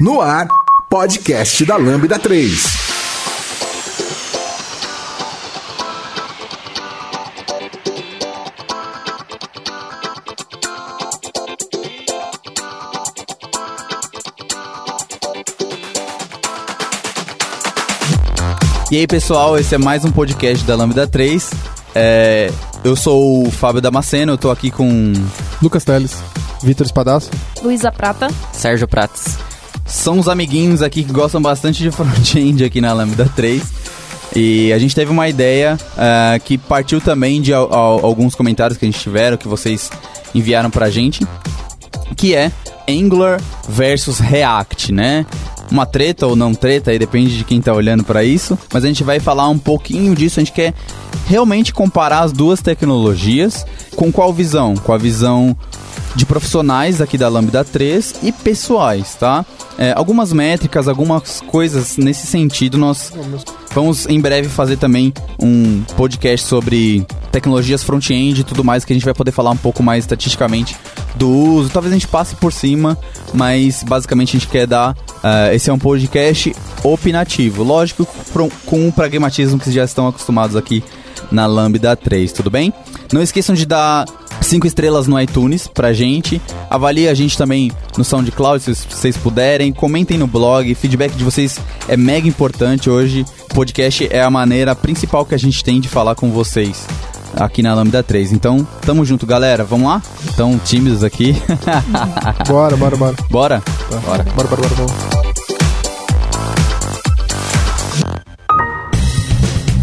No ar, podcast da Lambda 3. E aí, pessoal, esse é mais um podcast da Lambda 3. É, eu sou o Fábio Damasceno, eu tô aqui com Lucas Teles, Vitor Espadaço, Luísa Prata, Sérgio Prates. São os amiguinhos aqui que gostam bastante de front-end aqui na Lambda 3. E a gente teve uma ideia uh, que partiu também de al alguns comentários que a gente tiveram, que vocês enviaram pra gente, que é Angular versus React, né? uma treta ou não treta, aí depende de quem tá olhando para isso, mas a gente vai falar um pouquinho disso, a gente quer realmente comparar as duas tecnologias com qual visão? Com a visão de profissionais aqui da Lambda 3 e pessoais, tá? É, algumas métricas, algumas coisas nesse sentido nós vamos em breve fazer também um podcast sobre tecnologias front-end e tudo mais que a gente vai poder falar um pouco mais estatisticamente do uso. Talvez a gente passe por cima, mas basicamente a gente quer dar. Uh, esse é um podcast opinativo, lógico, com o pragmatismo que já estão acostumados aqui na Lambda 3, tudo bem? Não esqueçam de dar cinco estrelas no iTunes pra gente. Avalie a gente também no SoundCloud se vocês puderem. Comentem no blog. Feedback de vocês é mega importante hoje. Podcast é a maneira principal que a gente tem de falar com vocês aqui na Lambda 3. Então, tamo junto, galera. Vamos lá? Tão tímidos aqui. bora, bora, bora. Bora? Bora. Bora, bora, bora. bora.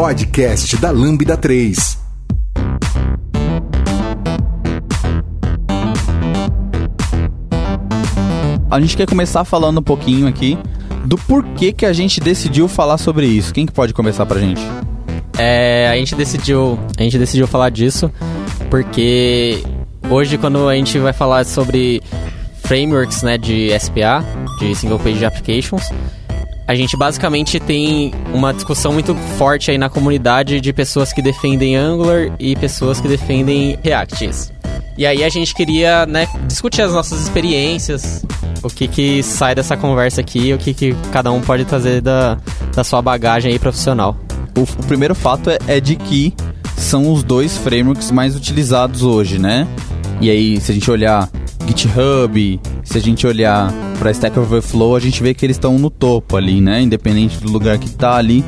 podcast da Lambda 3. A gente quer começar falando um pouquinho aqui do porquê que a gente decidiu falar sobre isso. Quem que pode começar pra gente? É, a gente decidiu, a gente decidiu falar disso porque hoje quando a gente vai falar sobre frameworks, né, de SPA, de Single Page Applications, a gente basicamente tem uma discussão muito forte aí na comunidade de pessoas que defendem Angular e pessoas que defendem React. E aí a gente queria, né, discutir as nossas experiências, o que que sai dessa conversa aqui, o que que cada um pode trazer da, da sua bagagem aí profissional. O, o primeiro fato é, é de que são os dois frameworks mais utilizados hoje, né? E aí, se a gente olhar GitHub, se a gente olhar para Stack Overflow, a gente vê que eles estão no topo ali, né? Independente do lugar que tá ali,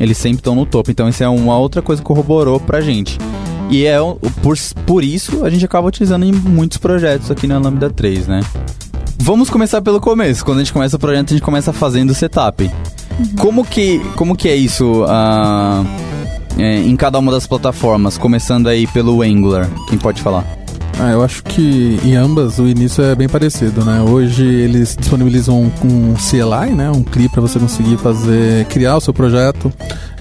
eles sempre estão no topo. Então isso é uma outra coisa que corroborou pra gente. E é por, por isso a gente acaba utilizando em muitos projetos aqui na Lambda 3, né? Vamos começar pelo começo. Quando a gente começa o projeto, a gente começa fazendo o setup. Uhum. Como, que, como que é isso uh, é, em cada uma das plataformas? Começando aí pelo Angular. Quem pode falar? Ah, eu acho que em ambas o início é bem parecido, né? Hoje eles disponibilizam um CLI, né? Um CLI para você conseguir fazer, criar o seu projeto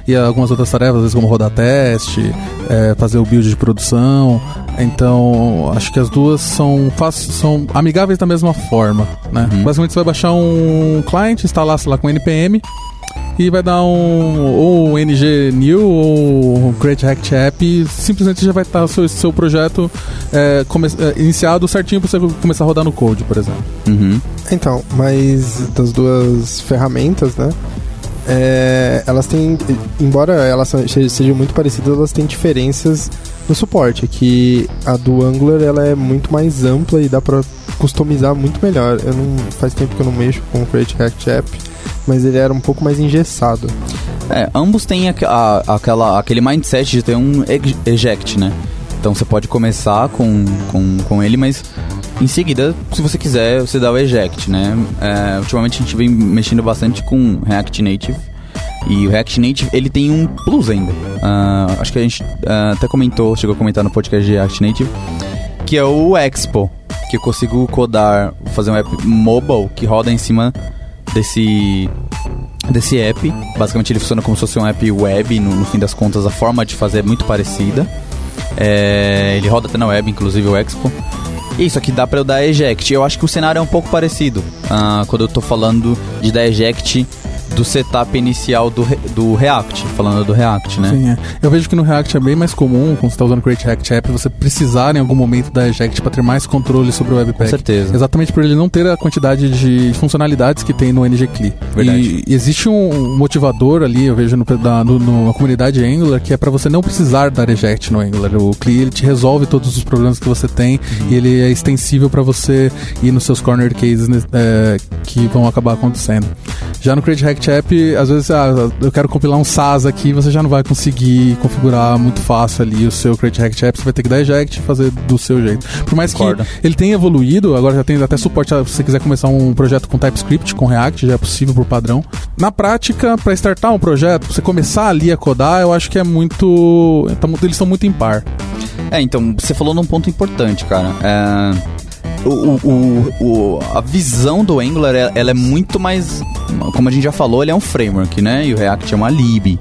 e algumas outras tarefas, às vezes como rodar teste, é, fazer o build de produção. Então, acho que as duas são, são amigáveis da mesma forma, né? Uhum. Basicamente, você vai baixar um client, instalar, sei lá, com NPM e vai dar um ou ng new ou create react app e simplesmente já vai estar o seu, seu projeto é, come, é, iniciado certinho para você começar a rodar no code, por exemplo. Uhum. Então, mas das duas ferramentas, né? É, elas têm, embora elas sejam muito parecidas, elas têm diferenças no suporte. Que a do Angular ela é muito mais ampla e dá para customizar muito melhor. Eu não faz tempo que eu não mexo com o Create React App mas ele era um pouco mais engessado. É, ambos têm a, a, aquela, aquele mindset de ter um eject, né? Então você pode começar com, com, com ele, mas Em seguida, se você quiser, você dá o eject, né? É, ultimamente a gente vem mexendo bastante com React Native. E o React Native, ele tem um plus ainda. Uh, acho que a gente uh, até comentou, chegou a comentar no podcast de React Native, que é o Expo, que eu consigo codar, fazer um app mobile que roda em cima desse desse app. Basicamente ele funciona como se fosse um app web, no, no fim das contas a forma de fazer é muito parecida. É, ele roda até na web, inclusive o Expo. Isso aqui dá para eu dar eject. Eu acho que o cenário é um pouco parecido. Uh, quando eu tô falando de dar eject do setup inicial do, do React, falando do React, né? Sim, é. Eu vejo que no React é bem mais comum, quando você está usando o Create React App, você precisar em algum momento da eject para ter mais controle sobre o Webpack. Com certeza. Exatamente por ele não ter a quantidade de funcionalidades que tem no NGCLI. Verdade. E existe um motivador ali, eu vejo no, na, no, na comunidade Angular, que é para você não precisar dar eject no Angular. O CLI ele te resolve todos os problemas que você tem uhum. e ele é extensível para você ir nos seus corner cases é, que vão acabar acontecendo. Já no Create React App, às vezes, ah, eu quero compilar um SAS aqui, você já não vai conseguir configurar muito fácil ali o seu Create React App, você vai ter que dar eject e fazer do seu jeito. Por mais Concordo. que ele tenha evoluído, agora já tem até suporte, se você quiser começar um projeto com TypeScript, com React, já é possível por padrão. Na prática, para startar um projeto, você começar ali a codar, eu acho que é muito... Tá eles estão muito em par. É, então, você falou num ponto importante, cara. É o, o, o, a visão do Angular ela é muito mais. Como a gente já falou, ele é um framework, né? E o React é uma lib.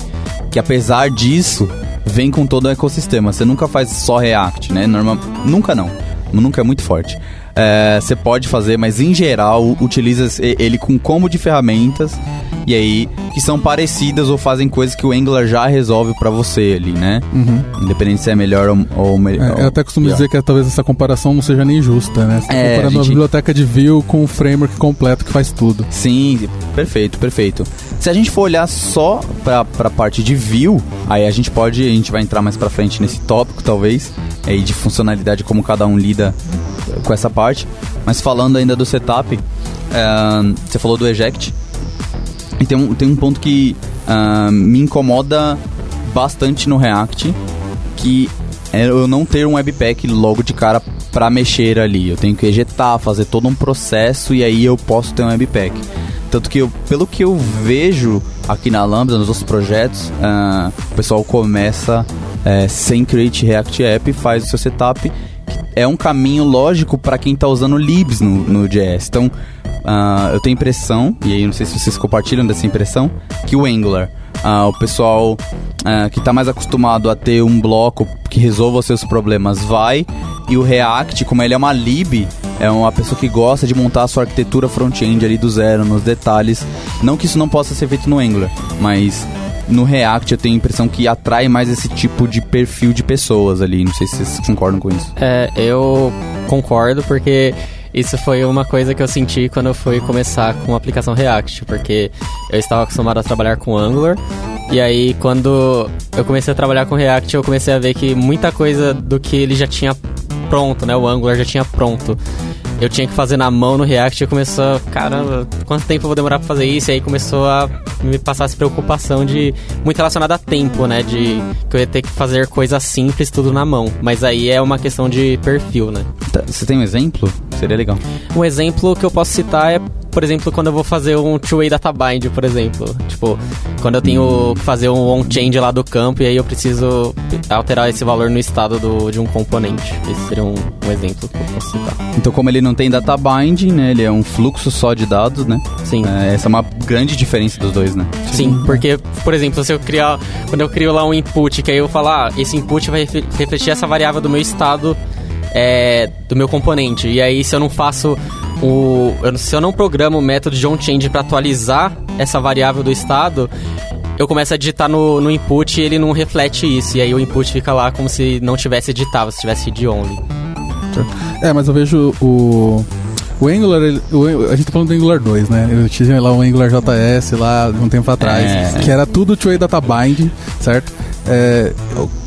Que apesar disso, vem com todo o ecossistema. Você nunca faz só React, né? Normal, nunca não. Nunca é muito forte. É, você pode fazer, mas em geral utiliza ele com combo de ferramentas e aí que são parecidas ou fazem coisas que o Angular já resolve para você ali, né? Uhum. Independente se é melhor ou, ou melhor. É, eu até costumo pior. dizer que talvez essa comparação não seja nem justa, né? Você tá é, comparando a, gente... a biblioteca de Vue com o framework completo que faz tudo. Sim, perfeito, perfeito. Se a gente for olhar só para a parte de Vue, aí a gente pode, a gente vai entrar mais para frente nesse tópico, talvez, aí de funcionalidade como cada um lida com essa parte. Mas falando ainda do setup, é, você falou do eject. E tem um, tem um ponto que uh, me incomoda bastante no React, que é eu não ter um webpack logo de cara para mexer ali. Eu tenho que ejetar, fazer todo um processo e aí eu posso ter um webpack. Tanto que eu, pelo que eu vejo aqui na Lambda, nos outros projetos, uh, o pessoal começa uh, sem Create React App, faz o seu setup. É um caminho lógico para quem está usando libs no, no JS. Então, uh, eu tenho impressão, e aí não sei se vocês compartilham dessa impressão, que o Angular, uh, o pessoal que está mais acostumado a ter um bloco que resolva os seus problemas vai, e o React, como ele é uma lib, é uma pessoa que gosta de montar a sua arquitetura front-end ali do zero, nos detalhes. Não que isso não possa ser feito no Angular, mas no React eu tenho a impressão que atrai mais esse tipo de perfil de pessoas ali. Não sei se vocês concordam com isso. É, eu concordo porque isso foi uma coisa que eu senti quando eu fui começar com a aplicação React, porque eu estava acostumado a trabalhar com Angular. E aí, quando eu comecei a trabalhar com React, eu comecei a ver que muita coisa do que ele já tinha pronto, né? O Angular já tinha pronto eu tinha que fazer na mão no React e começou, caramba, quanto tempo eu vou demorar pra fazer isso? E aí começou a me passar essa preocupação de muito relacionada a tempo, né? De que eu ia ter que fazer coisas simples tudo na mão. Mas aí é uma questão de perfil, né? Tá, você tem um exemplo? Seria legal. Um exemplo que eu posso citar é por exemplo, quando eu vou fazer um two-way data bind, por exemplo. Tipo, quando eu tenho que fazer um on-change lá do campo e aí eu preciso alterar esse valor no estado do, de um componente. Esse seria um, um exemplo que eu posso citar. Então, como ele não tem data binding, né? Ele é um fluxo só de dados, né? Sim. É, essa é uma grande diferença dos dois, né? Sim, porque, por exemplo, se eu criar... Quando eu crio lá um input, que aí eu falar, ah, esse input vai refletir essa variável do meu estado é, do meu componente. E aí, se eu não faço o. Se eu não programo o método de onChange para atualizar essa variável do estado, eu começo a digitar no, no input e ele não reflete isso. E aí o input fica lá como se não tivesse editado, se tivesse de only. É, mas eu vejo o. O Angular, ele, o, a gente tá falando do Angular 2, né? Eu tinha lá o Angular JS lá um tempo atrás, é. que era tudo two-way data bind, certo? É,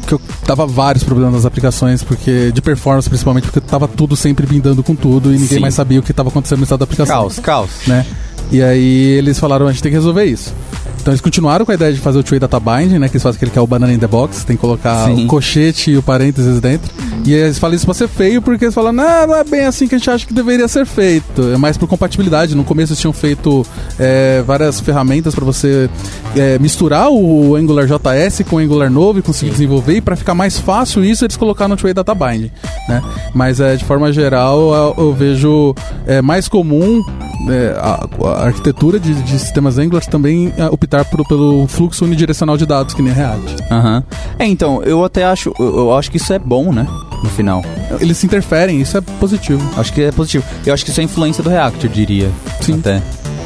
que eu tava vários problemas nas aplicações, porque de performance principalmente, porque tava tudo sempre bindando com tudo e ninguém Sim. mais sabia o que tava acontecendo no estado da aplicação. Caos, caos. Né? E aí eles falaram, a gente tem que resolver isso. Então eles continuaram com a ideia de fazer o two-way data binding, né? Que eles fazem aquele que é o banana in the box, tem que colocar Sim. o cochete e o parênteses dentro. E eles falam isso pra ser feio porque eles falam, não, não é bem assim que a gente acha que deveria ser feito. É mais por compatibilidade. No começo eles tinham feito é, várias ferramentas para você é, misturar o Angular JS com o Angular novo e conseguir desenvolver. E para ficar mais fácil isso, eles colocaram no Trade Data Bind. Né? Mas é, de forma geral, eu, eu vejo é, mais comum é, a, a arquitetura de, de sistemas Angular também é, optar por- pelo fluxo unidirecional de dados, que nem React. Aham. É, então, eu até acho, eu, eu acho que isso é bom, né? No final. Eles se interferem, isso é positivo. Acho que é positivo. Eu acho que isso é influência do React, eu diria. Sim. Até.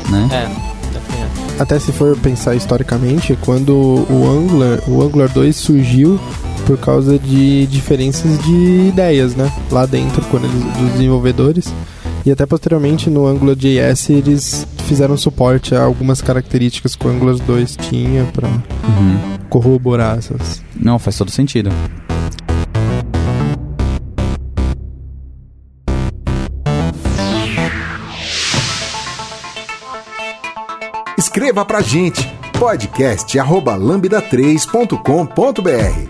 Né? É. Até se for pensar historicamente, quando o Angular, o Angular 2 surgiu por causa de diferenças de ideias, né? Lá dentro, quando eles, dos desenvolvedores. E até posteriormente no AngularJS eles fizeram suporte a algumas características que o Angular 2 tinha para uhum. corroborar essas. Não, faz todo sentido. Escreva pra gente podcast@lambda3.com.br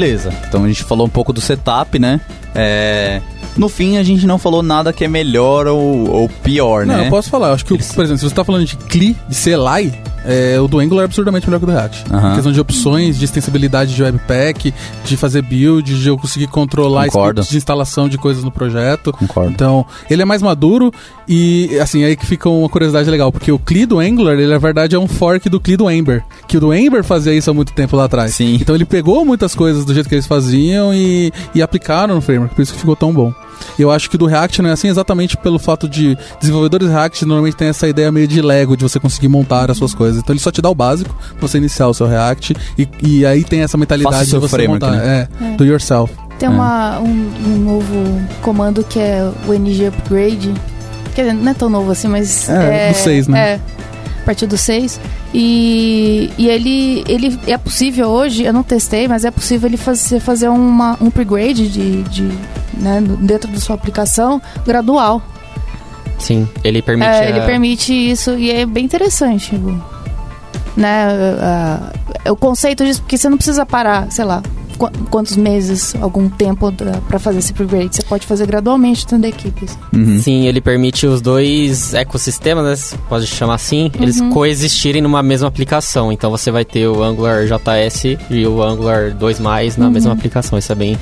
Beleza. Então a gente falou um pouco do setup, né? É, No fim, a gente não falou nada que é melhor ou, ou pior, Não, né? eu posso falar. Eu acho que, por exemplo, se você tá falando de CLI, de CLI, é, o do Angular é absurdamente melhor que o do React. Em questão de opções, de extensibilidade de webpack, de fazer build, de eu conseguir controlar Concordo. de instalação de coisas no projeto. Concordo. Então, ele é mais maduro e, assim, aí que fica uma curiosidade legal, porque o CLI do Angular, ele na verdade é um fork do CLI do Ember, que o do Ember fazia isso há muito tempo lá atrás. Sim. Então ele pegou muitas coisas do jeito que eles faziam e, e aplicaram no framework, por isso que ficou tão bom. E Eu acho que do React não é assim exatamente pelo fato de desenvolvedores React normalmente tem essa ideia meio de Lego, de você conseguir montar as suas coisas. Então ele só te dá o básico pra você iniciar o seu React e, e aí tem essa mentalidade Faça o seu de você framework, montar. né? É, É. do yourself. Tem É. uma, um, um novo comando que é o NG Upgrade. Quer dizer, não é tão novo assim, mas. É, do seis, né? É, partir do 6. E, e ele, ele é possível hoje, eu não testei, mas é possível ele fazer, fazer uma, um upgrade de, de, né, dentro da sua aplicação gradual. Sim, ele permite. É, ele a- permite isso e é bem interessante. Né, a- a- o conceito disso, porque você não precisa parar, sei lá, quantos meses, algum tempo da- pra fazer esse upgrade. Você pode fazer gradualmente dentro da equipe. assim. Uhum. Sim, ele permite os dois ecossistemas, né, se pode chamar assim, eles Uhum. coexistirem numa mesma aplicação. Então você vai ter o Angular JS e o Angular 2+, na Uhum. mesma aplicação. Isso é bem...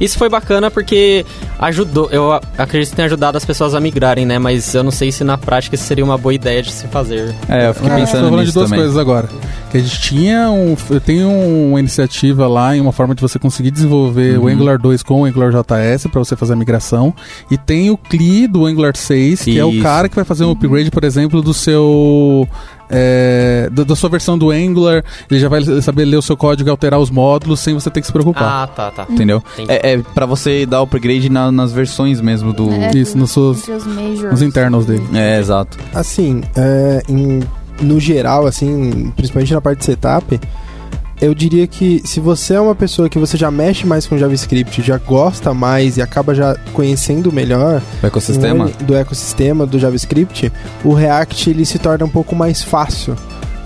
Isso foi bacana porque ajudou, eu a- acredito que tenha ajudado as pessoas a migrarem, né? Mas eu não sei se na prática isso seria uma boa ideia de se fazer. É, eu fiquei Ah, pensando falando nisso de duas também. coisas agora. Que a gente tinha um. Tem uma iniciativa lá em uma forma de você conseguir desenvolver Uhum. o Angular 2 com o Angular JS para você fazer a migração. E tem o CLI do Angular 6, que é o Isso. cara que vai fazer um upgrade, por exemplo, do seu. é, da, da sua versão do Angular, ele já vai saber ler o seu código e alterar os módulos sem você ter que se preocupar. Ah, tá, tá. Entendeu? Entendi. É, é pra você dar upgrade na- nas versões mesmo do. É, Isso, nos seus- majors. Nos internals dele. É, exato. Assim, é, em- no geral, assim, principalmente na parte de setup, eu diria que se você é uma pessoa que você já mexe mais com JavaScript, já gosta mais e acaba já conhecendo melhor O ecossistema. do ecossistema do JavaScript, o React ele se torna um pouco mais fácil.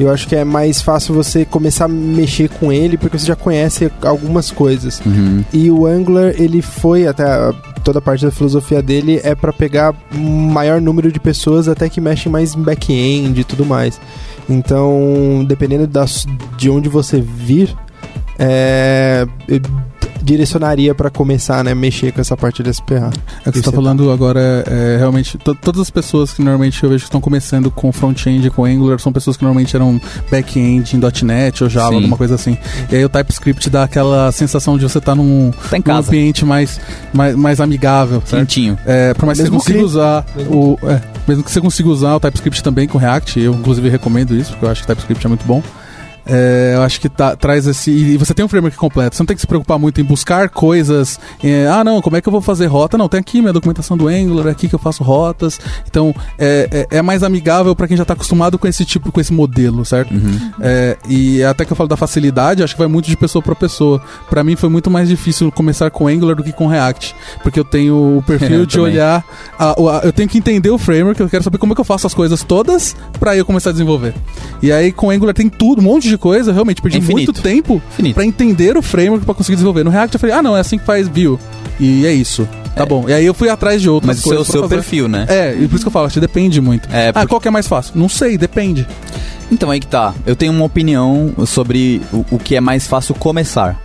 Eu acho que é mais fácil você começar a mexer com ele porque você já conhece algumas coisas. Uhum. E o Angular, ele foi até a- toda a parte da filosofia dele é pra pegar maior número de pessoas até que mexem mais em back-end e tudo mais. Então, dependendo das, de onde você vir, é, direcionaria pra começar, né, mexer com essa parte de SPA. É o que você está é falando agora é, é realmente. to- todas as pessoas que normalmente eu vejo que estão começando com front-end com Angular são pessoas que normalmente eram back-end em .NET ou Java, Sim. alguma coisa assim. E aí o TypeScript dá aquela sensação de você estar num, Tá num ambiente mais, mais, mais amigável? Quentinho. É, por mais que você consiga que- usar o. é, mesmo que você consiga usar o TypeScript também com React, eu inclusive recomendo isso, porque eu acho que o TypeScript é muito bom. É, eu acho que tá- traz esse. E você tem um framework completo. Você não tem que se preocupar muito em buscar coisas. é, ah, não, como é que eu vou fazer rota? Não, tem aqui minha documentação do Angular, é aqui que eu faço rotas. Então, é, é, é mais amigável para quem já tá acostumado com esse tipo, com esse modelo, certo? É, e até que eu falo da facilidade, acho que vai muito de pessoa para pessoa. Para mim foi muito mais difícil começar com Angular do que com React, porque eu tenho o perfil de também. olhar, a- a- eu tenho que entender o framework, eu quero saber como é que eu faço as coisas todas para eu começar a desenvolver. E aí com Angular tem tudo, um monte de coisa, eu realmente perdi Infinito. muito tempo Infinito. para entender o framework para conseguir desenvolver. No React eu falei: "Ah, não, é assim que faz view". E é isso. Tá bom. E aí eu fui atrás de outras Mas o seu, coisas. pra seu fazer. perfil, né? É, e por isso que eu falo, acho que depende muito. É, Ah, qual que é mais fácil? Não sei, depende. Então aí que tá. Eu tenho uma opinião sobre o, o que é mais fácil começar,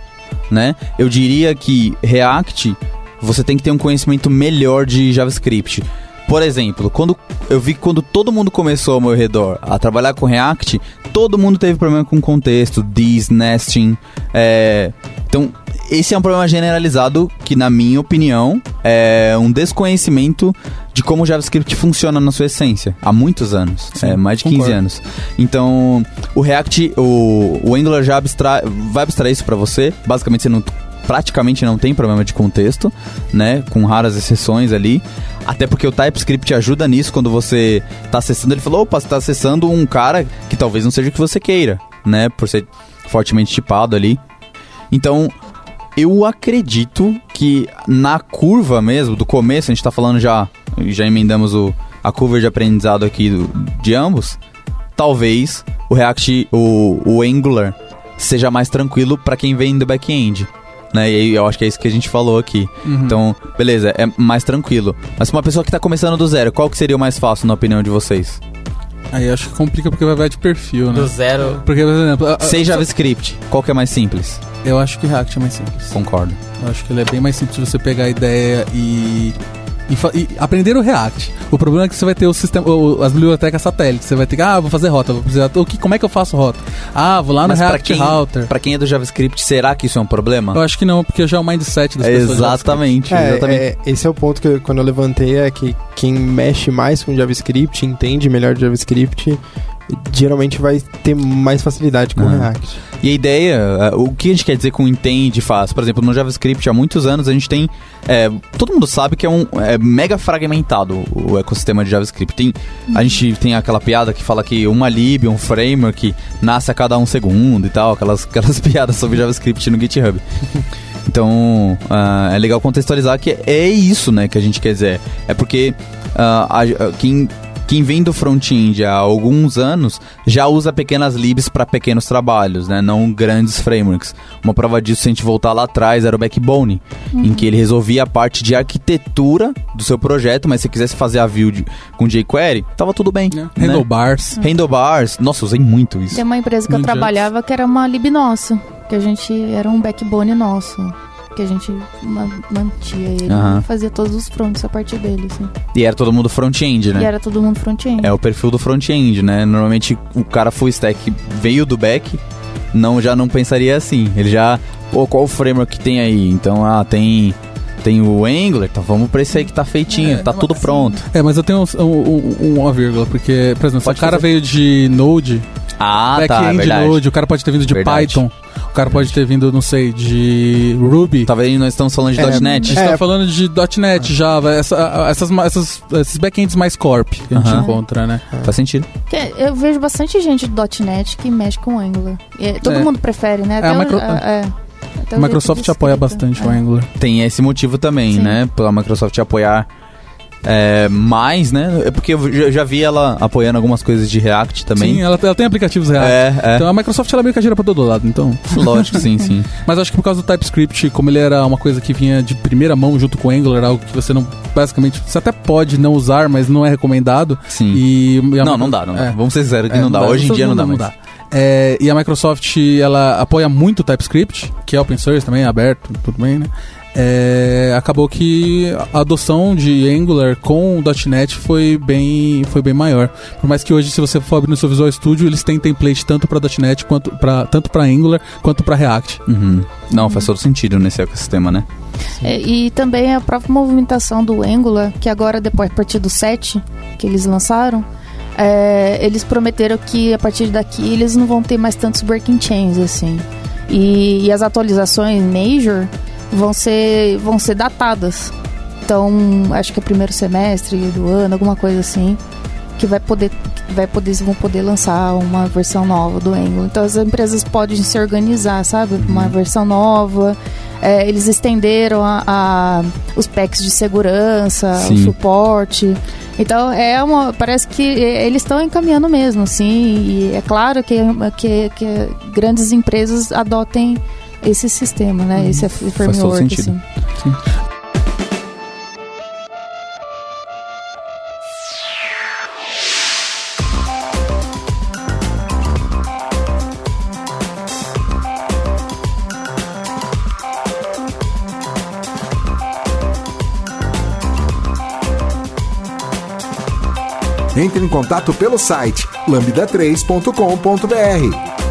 né? Eu diria que React você tem que ter um conhecimento melhor de JavaScript. Por exemplo, quando eu vi que quando todo mundo começou ao meu redor a trabalhar com React, todo mundo teve problema com contexto, this, nesting. é, Então, esse é um problema generalizado que, na minha opinião, é um desconhecimento de como o JavaScript funciona na sua essência. Há muitos anos. Sim, é, mais de 15 concordo. anos. Então, o React, o, o Angular já abstrai, vai abstrair isso pra você. Basicamente, você não, praticamente não tem problema de contexto, né? Com raras exceções ali. Até porque o TypeScript ajuda nisso quando você tá acessando. Ele falou, opa, você tá acessando um cara que talvez não seja o que você queira, né? Por ser fortemente tipado ali. Então, eu acredito que na curva mesmo, do começo, a gente tá falando já, já emendamos o, a curva de aprendizado aqui do- de ambos, talvez o React, o, o Angular, seja mais tranquilo para quem vem do back-end. Né? E aí eu acho que é isso que a gente falou aqui. Então, beleza, é mais tranquilo. Mas pra uma pessoa que tá começando do zero, qual que seria o mais fácil na opinião de vocês? Aí acho que complica porque vai vai de perfil, né? Do zero. Porque, por exemplo, a- a- Sem JavaScript, qual que é mais simples? eu acho que React é mais simples. Concordo. Eu acho que ele é bem mais simples de você pegar a ideia e, e, e aprender o React. O problema é que você vai ter o sistema, o- as bibliotecas satélites. Você vai ter que, ah, vou fazer rota, vou precisar, o que, como é que eu faço rota? Ah, vou lá no Mas pra React quem, Router. pra quem é do JavaScript, será que isso é um problema? Eu acho que não, porque já é o mindset das pessoas. de Exatamente, É, exatamente. é, esse é o ponto que eu- quando eu levantei é que quem mexe mais com JavaScript, entende melhor JavaScript, geralmente vai ter mais facilidade com Ah. React. E a ideia, é, o que a gente quer dizer com entende e faz? Por exemplo, no JavaScript há muitos anos a gente tem. é, todo mundo sabe que é um é mega fragmentado o ecossistema de JavaScript. Tem, a gente tem aquela piada que fala que uma lib, um framework, nasce a cada um segundo e tal, aquelas, aquelas piadas sobre JavaScript no GitHub. Então, ah, é legal contextualizar que é isso, né, que a gente quer dizer. É porque ah, a- a- quem, quem vem do front-end há alguns anos já usa pequenas libs para pequenos trabalhos, né, não grandes frameworks. Uma prova disso, se a gente voltar lá atrás, era o Backbone, em que ele resolvia a parte de arquitetura do seu projeto, mas se você quisesse fazer a view de- com jQuery, tava tudo bem. Né? né? Handlebars. Handlebars, nossa, usei muito isso. Tem uma empresa que eu trabalhava que era uma lib nossa, que a gente era um backbone nosso, que a gente ma- mantia ele e fazia todos os fronts a partir dele, assim. E era todo mundo front-end, né? E era todo mundo front-end. É o perfil do front-end, né? Normalmente o cara full stack veio do back, não já não pensaria assim. Ele já, pô, qual o framework que tem aí? Então, ah, tem tem o Angular, então vamos pra esse aí que tá feitinho, É, tá tudo pronto. É, mas eu tenho um, um- um- uma vírgula, porque, por exemplo, se o cara fazer. veio de Node, Ah, tá, é back-end verdade. Node, o cara pode ter vindo de Verdade. Python, o cara pode ter vindo, não sei, de Ruby. Talvez nós estamos falando de É, A .NET. gente É. tá falando de .NET, Java, essa- essas, essas- esses backends mais corp que a gente encontra, né? Faz sentido. Eu vejo bastante gente do .NET que mexe com Angular. E todo É. mundo prefere, né? a o- micro- é. Até o A Microsoft de apoia bastante o É. Angular. Tem esse motivo também, Sim. né? Pela Microsoft apoiar é, mais, né? É porque eu já, já vi ela apoiando algumas coisas de React também. Sim, ela, ela tem aplicativos reais. é, é. Então a Microsoft ela meio que gira pra todo lado, então. Lógico, sim, sim. Mas acho que por causa do TypeScript, como ele era uma coisa que vinha de primeira mão junto com o Angular, algo que você não. Basicamente, você até pode não usar, mas não é recomendado. Sim. E, e a Não, não dá, não dá. É. Vamos ser sinceros que É, não dá. Hoje em dia não, dá mais. É, e a Microsoft, ela apoia muito o TypeScript, que é open source também, é aberto, tudo bem, né? É, acabou que a adoção de Angular com o .NET foi bem, foi bem maior. Por mais que hoje, se você for abrir no seu Visual Studio, eles têm template tanto para .NET quanto para tanto para Angular quanto para React. Uhum. Não, faz todo sentido nesse ecossistema, né? É, e também a própria movimentação do Angular, que agora, depois, a partir do 7 que eles lançaram, é, eles prometeram que a partir daqui eles não vão ter mais tantos breaking chains, assim. E, e as atualizações major vão ser, vão ser datadas. Então, acho que é primeiro semestre do ano, alguma coisa assim, que vai poder, vai poder, vão poder lançar uma versão nova do Angular. Então, as empresas podem se organizar, sabe? Uma Uhum. versão nova. É, eles estenderam a, a- os packs de segurança, o Sim. suporte. Então, é uma, parece que é, eles estão encaminhando mesmo, sim. E é claro que, que, que grandes empresas adotem esse sistema, né? Esse todo framework, sentido. assim. Entre em contato pelo site lambda3.com.br.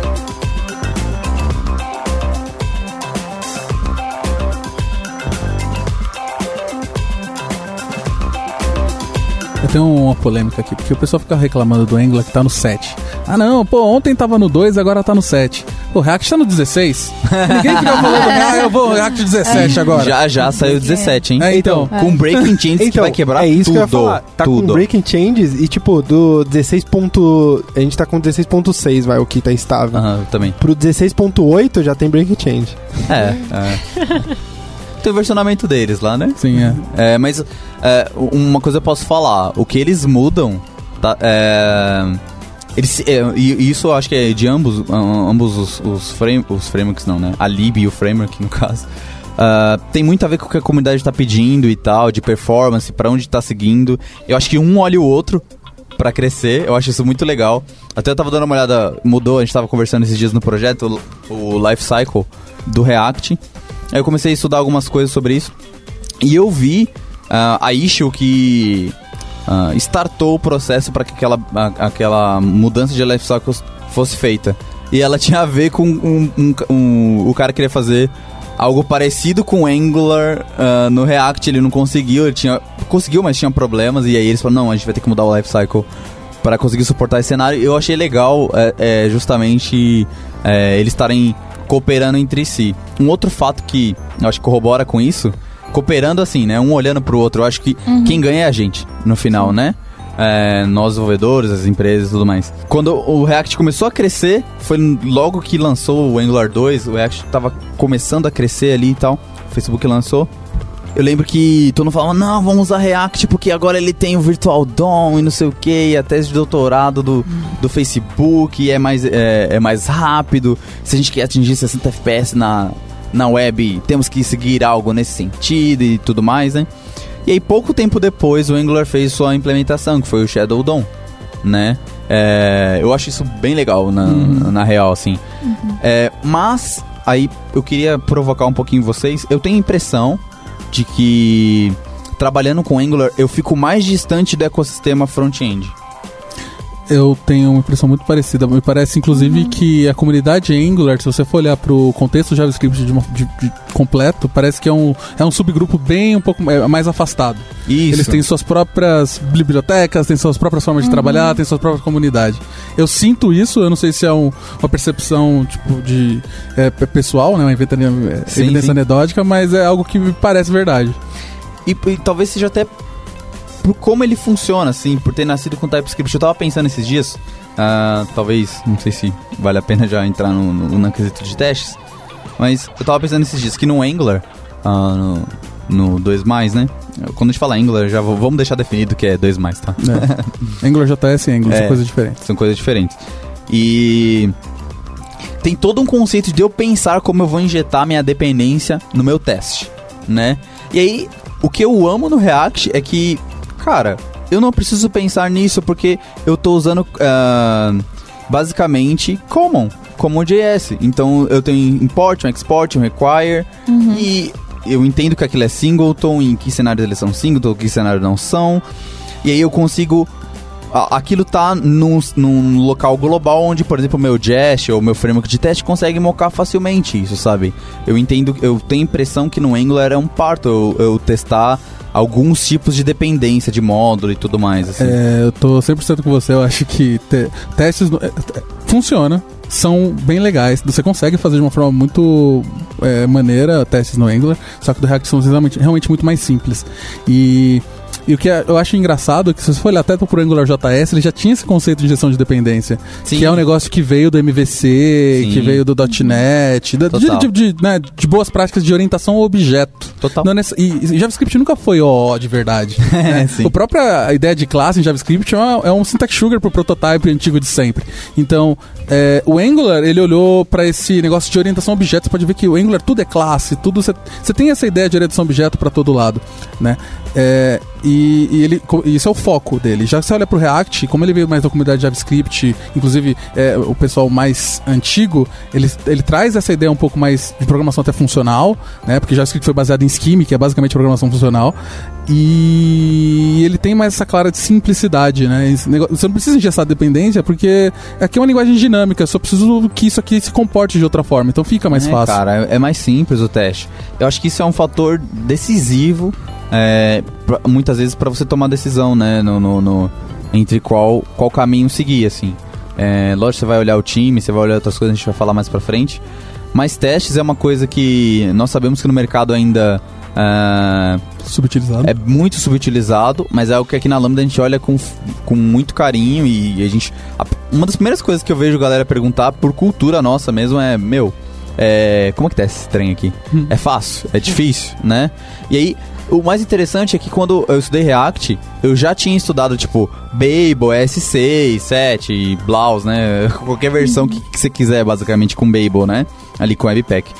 Tenho uma polêmica aqui, porque o pessoal fica reclamando do Angular que tá no 7. Ah não, pô, ontem tava no 2, agora tá no 7. Pô, o React tá no 16. Ninguém fica falando, ah, eu vou React 17 agora. Já já saiu 17, hein? É, então. Com Breaking Chains que vai quebrar é isso tudo. que eu ia falar. Tá tudo. com breaking changes e, tipo, do 16. Ponto, a gente tá com 16.6, vai, o que tá estável. Aham, eu também. Pro 16.8 já tem breaking change. É, é. Tem o versionamento deles lá, né? Sim, é. É, mas é, uma coisa eu posso falar. O que eles mudam, tá, é, eles, é, e isso eu acho que é de ambos, am- ambos os, os, frame, os frameworks, não, né? A lib e o framework, no caso. Ah, tem muito a ver com o que a comunidade tá pedindo e tal, de performance, pra onde tá seguindo. Eu acho que um olha o outro pra crescer, eu acho isso muito legal. Até eu tava dando uma olhada, mudou, a gente tava conversando esses dias no projeto, o, o Life Cycle do React. Aí eu comecei a estudar algumas coisas sobre isso. E eu vi ah, a issue que ah, startou o processo para que aquela, a- aquela mudança de life cycle fosse feita. E ela tinha a ver com um, um- um- o cara queria fazer algo parecido com Angular ah, no React, ele não conseguiu, ele tinha conseguiu, mas tinha problemas e aí eles falaram não, a gente vai ter que mudar o life cycle para conseguir suportar esse cenário. Eu achei legal é, é, justamente é, eles estarem cooperando entre si. Um outro fato que eu acho que corrobora com isso, cooperando assim, né? Um olhando pro outro. Eu acho que quem ganha é a gente, no final, né? É, nós desenvolvedores, as empresas e tudo mais. Quando o React começou a crescer, foi logo que lançou o Angular 2, o React tava começando a crescer ali e tal. O Facebook lançou. Eu lembro que todo mundo falava, não, vamos usar React porque agora ele tem o Virtual DOM e não sei o que, a tese de doutorado do, do Facebook é mais, é, é mais rápido. Se a gente quer atingir 60 FPS na, na web, temos que seguir algo nesse sentido e tudo mais, né? E aí, pouco tempo depois, o Angular fez sua implementação, que foi o Shadow DOM, né? É, eu acho isso bem legal, na, na real, assim. É, mas, aí, eu queria provocar um pouquinho vocês. Eu tenho a impressão de que, trabalhando com Angular, eu fico mais distante do ecossistema front-end. Eu tenho uma impressão muito parecida. Me parece, inclusive, que a comunidade Angular, se você for olhar pro contexto JavaScript de de- de completo, parece que é um, é um subgrupo bem um pouco é, mais afastado. Isso. Eles têm suas próprias bibliotecas, têm suas próprias formas de trabalhar, têm sua própria comunidade. Eu sinto isso, eu não sei se é um- uma percepção tipo de é, pe- pessoal, né, uma evidência anedótica, mas é algo que me parece verdade. E, e talvez seja até por como ele funciona, assim, por ter nascido com TypeScript. Eu tava pensando esses dias, ah, talvez, não sei se vale a pena já entrar no, no, no quesito de testes, mas eu tava pensando esses dias que no Angular, ah, no, no 2, né? Quando a gente fala Angular, já vou- vamos deixar definido que é 2, tá? É. Angular JS e Angular É. são coisas diferentes. São coisas diferentes. E tem todo um conceito de eu pensar como eu vou injetar minha dependência no meu teste, né? E aí, o que eu amo no React é que, cara, eu não preciso pensar nisso porque eu tô usando ah, basicamente Common, Common JS. Então eu tenho import, um export, um require e eu entendo que aquilo é singleton, em que cenários eles são singleton, em que cenários não são. E aí eu consigo aquilo tá num, num local global onde, por exemplo, o meu Jest ou meu framework de teste consegue mocar facilmente isso, sabe? Eu entendo, eu tenho a impressão que no Angular é um parto eu, eu testar alguns tipos de dependência de módulo e tudo mais. Assim. É, eu tô 100% com você, eu acho que te- testes no- é, é, funciona, são bem legais, você consegue fazer de uma forma muito é, maneira testes no Angular, só que do React são realmente, realmente muito mais simples. E, e o que é- eu acho engraçado é que se você for olhar até pro Angular JS, ele já tinha esse conceito de gestão de dependência, Sim. que é um negócio que veio do MVC, Sim. que veio do .NET, de, de, de, né, de boas práticas de orientação ao objeto. Total. Não é nessa- e, e JavaScript nunca foi ó de verdade. né? sim. O própria ideia de classe em JavaScript é, uma- é um syntax sugar pro prototype antigo de sempre. Então, é, o Angular, ele olhou pra esse negócio de orientação a objeto. Você pode ver que o Angular tudo é classe, tudo você tem essa ideia de orientação a objeto pra todo lado, né? É, e, e ele, isso é o foco dele. Já que você olha pro React, como ele veio mais da comunidade JavaScript, inclusive é, o pessoal mais antigo, ele, ele traz essa ideia um pouco mais de programação até funcional, né? Porque JavaScript foi baseado em Scheme, que é basicamente programação funcional. E ele tem mais essa clara de simplicidade, né? Você não precisa ingestar dependência, porque aqui é uma linguagem dinâmica, só preciso que isso aqui se comporte de outra forma, então fica mais É, fácil. Cara, é, é mais simples o teste. Eu acho que isso é um fator decisivo, é, pra- muitas vezes, para você tomar decisão, né? No, no- no- entre qual, qual caminho seguir, assim. É, lógico, você vai olhar o time, você vai olhar outras coisas, a gente vai falar mais pra frente. Mas testes é uma coisa que nós sabemos que no mercado ainda ah, Subutilizado. é muito subutilizado, mas é algo que aqui na Lambda a gente olha com, com muito carinho e a gente. a- uma das primeiras coisas que eu vejo galera perguntar por cultura nossa mesmo é, meu, é, como é que tá esse trem aqui? É fácil? É difícil, né? E aí, o mais interessante é que quando eu estudei React, eu já tinha estudado, tipo, Babel, S6, 7, e Blaus, né? Qualquer versão que, que você quiser, basicamente, com Babel, né? Ali com Webpack.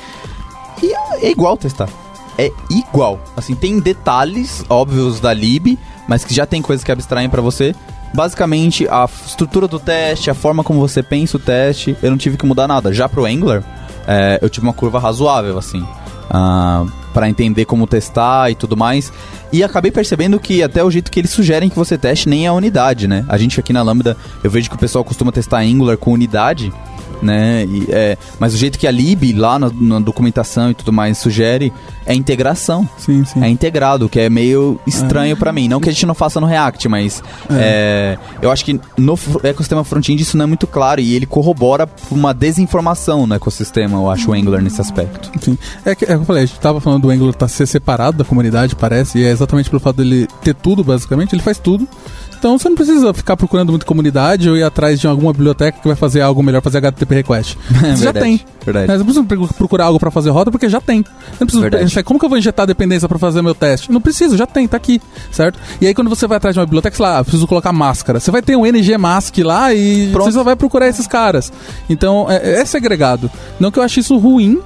E é é igual testar. É igual. Assim, tem detalhes óbvios da lib, mas que já tem coisas que abstraem pra você. Basicamente, a estrutura do teste, a forma como você pensa o teste, eu não tive que mudar nada. Já pro Angular, é, eu tive uma curva razoável, assim, ah, para entender como testar e tudo mais. E acabei percebendo que até o jeito que eles sugerem que você teste nem é a unidade, né? A gente aqui na Lambda, eu vejo que o pessoal costuma testar Angular com unidade, né? E, é, mas o jeito que a lib lá na, na documentação e tudo mais sugere é integração. Sim, sim. É integrado, o que é meio estranho pra mim. Não que a gente não faça no React, mas é, eu acho que no ecossistema front-end isso não é muito claro e ele corrobora uma desinformação no ecossistema, eu acho, o Angular nesse aspecto. Sim. É que, é que eu falei, a gente tava falando do Angular tá ser separado da comunidade, parece, e é exatamente pelo fato dele ter tudo, basicamente, ele faz tudo. Então você não precisa ficar procurando muito comunidade ou ir atrás de alguma biblioteca que vai fazer algo melhor, fazer HTTP request. Você já verdade, tem. Verdade. Você não precisa pro- procurar algo pra fazer roda porque já tem. Não precisa Verdade. pensar, como que eu vou injetar dependência pra fazer meu teste? Não preciso, já tem, tá aqui, certo? E aí quando você vai atrás de uma biblioteca, sei lá, ah, preciso colocar máscara. Você vai ter um NG Mask lá e Pronto. você só vai procurar esses caras. Então, é, é segregado. Não que eu ache isso ruim,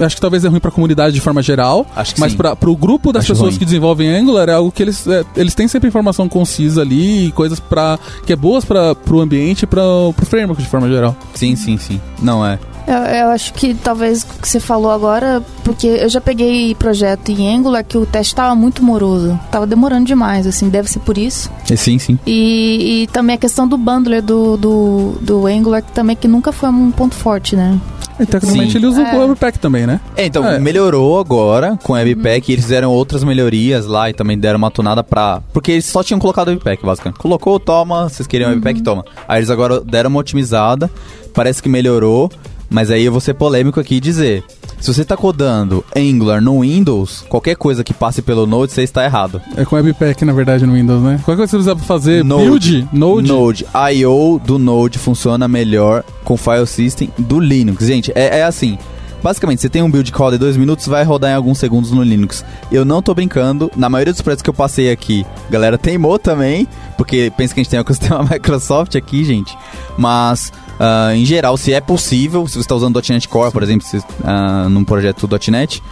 acho que talvez é ruim pra comunidade de forma geral, Acho que mas para pro grupo das Acho pessoas ruim. que desenvolvem Angular é algo que eles, é, eles têm sempre informação concisa ali e coisas para que é boas para pro ambiente e para pro framework de forma geral. Sim, sim, sim. Não é. Eu, eu acho que talvez o que você falou agora, porque eu já peguei projeto em Angular que o teste tava muito moroso. Tava demorando demais, assim, deve ser por isso. É, Sim, sim. E, e também a questão do bundler do, do, do Angular, que também que nunca foi um ponto forte, né? E tecnicamente Sim. ele usa É. o Webpack também, né? É, então, É. melhorou agora com o Webpack. Eles fizeram outras melhorias lá e também deram uma tunada pra. Porque eles só tinham colocado o Webpack, basicamente. Colocou, toma, vocês queriam o Webpack, toma. Aí eles agora deram uma otimizada. Parece que melhorou. Mas aí eu vou ser polêmico aqui e dizer: se você tá codando Angular no Windows, qualquer coisa que passe pelo Node, você está errado. É com Webpack, na verdade, no Windows, né? Qualquer coisa que você precisa fazer, build, Node, Node. I.O. do Node funciona melhor com file system do Linux. Gente, é, é assim. Basicamente, você tem um build roda em 2 minutos, vai rodar em alguns segundos no Linux. Eu não tô brincando, na maioria dos projetos que eu passei aqui, a galera teimou também, porque pensa que a gente tem o ecossistema Microsoft aqui, gente. Mas, ah, em geral, se é possível, se você está usando .NET Core, por exemplo, se, ah, num projeto .NET,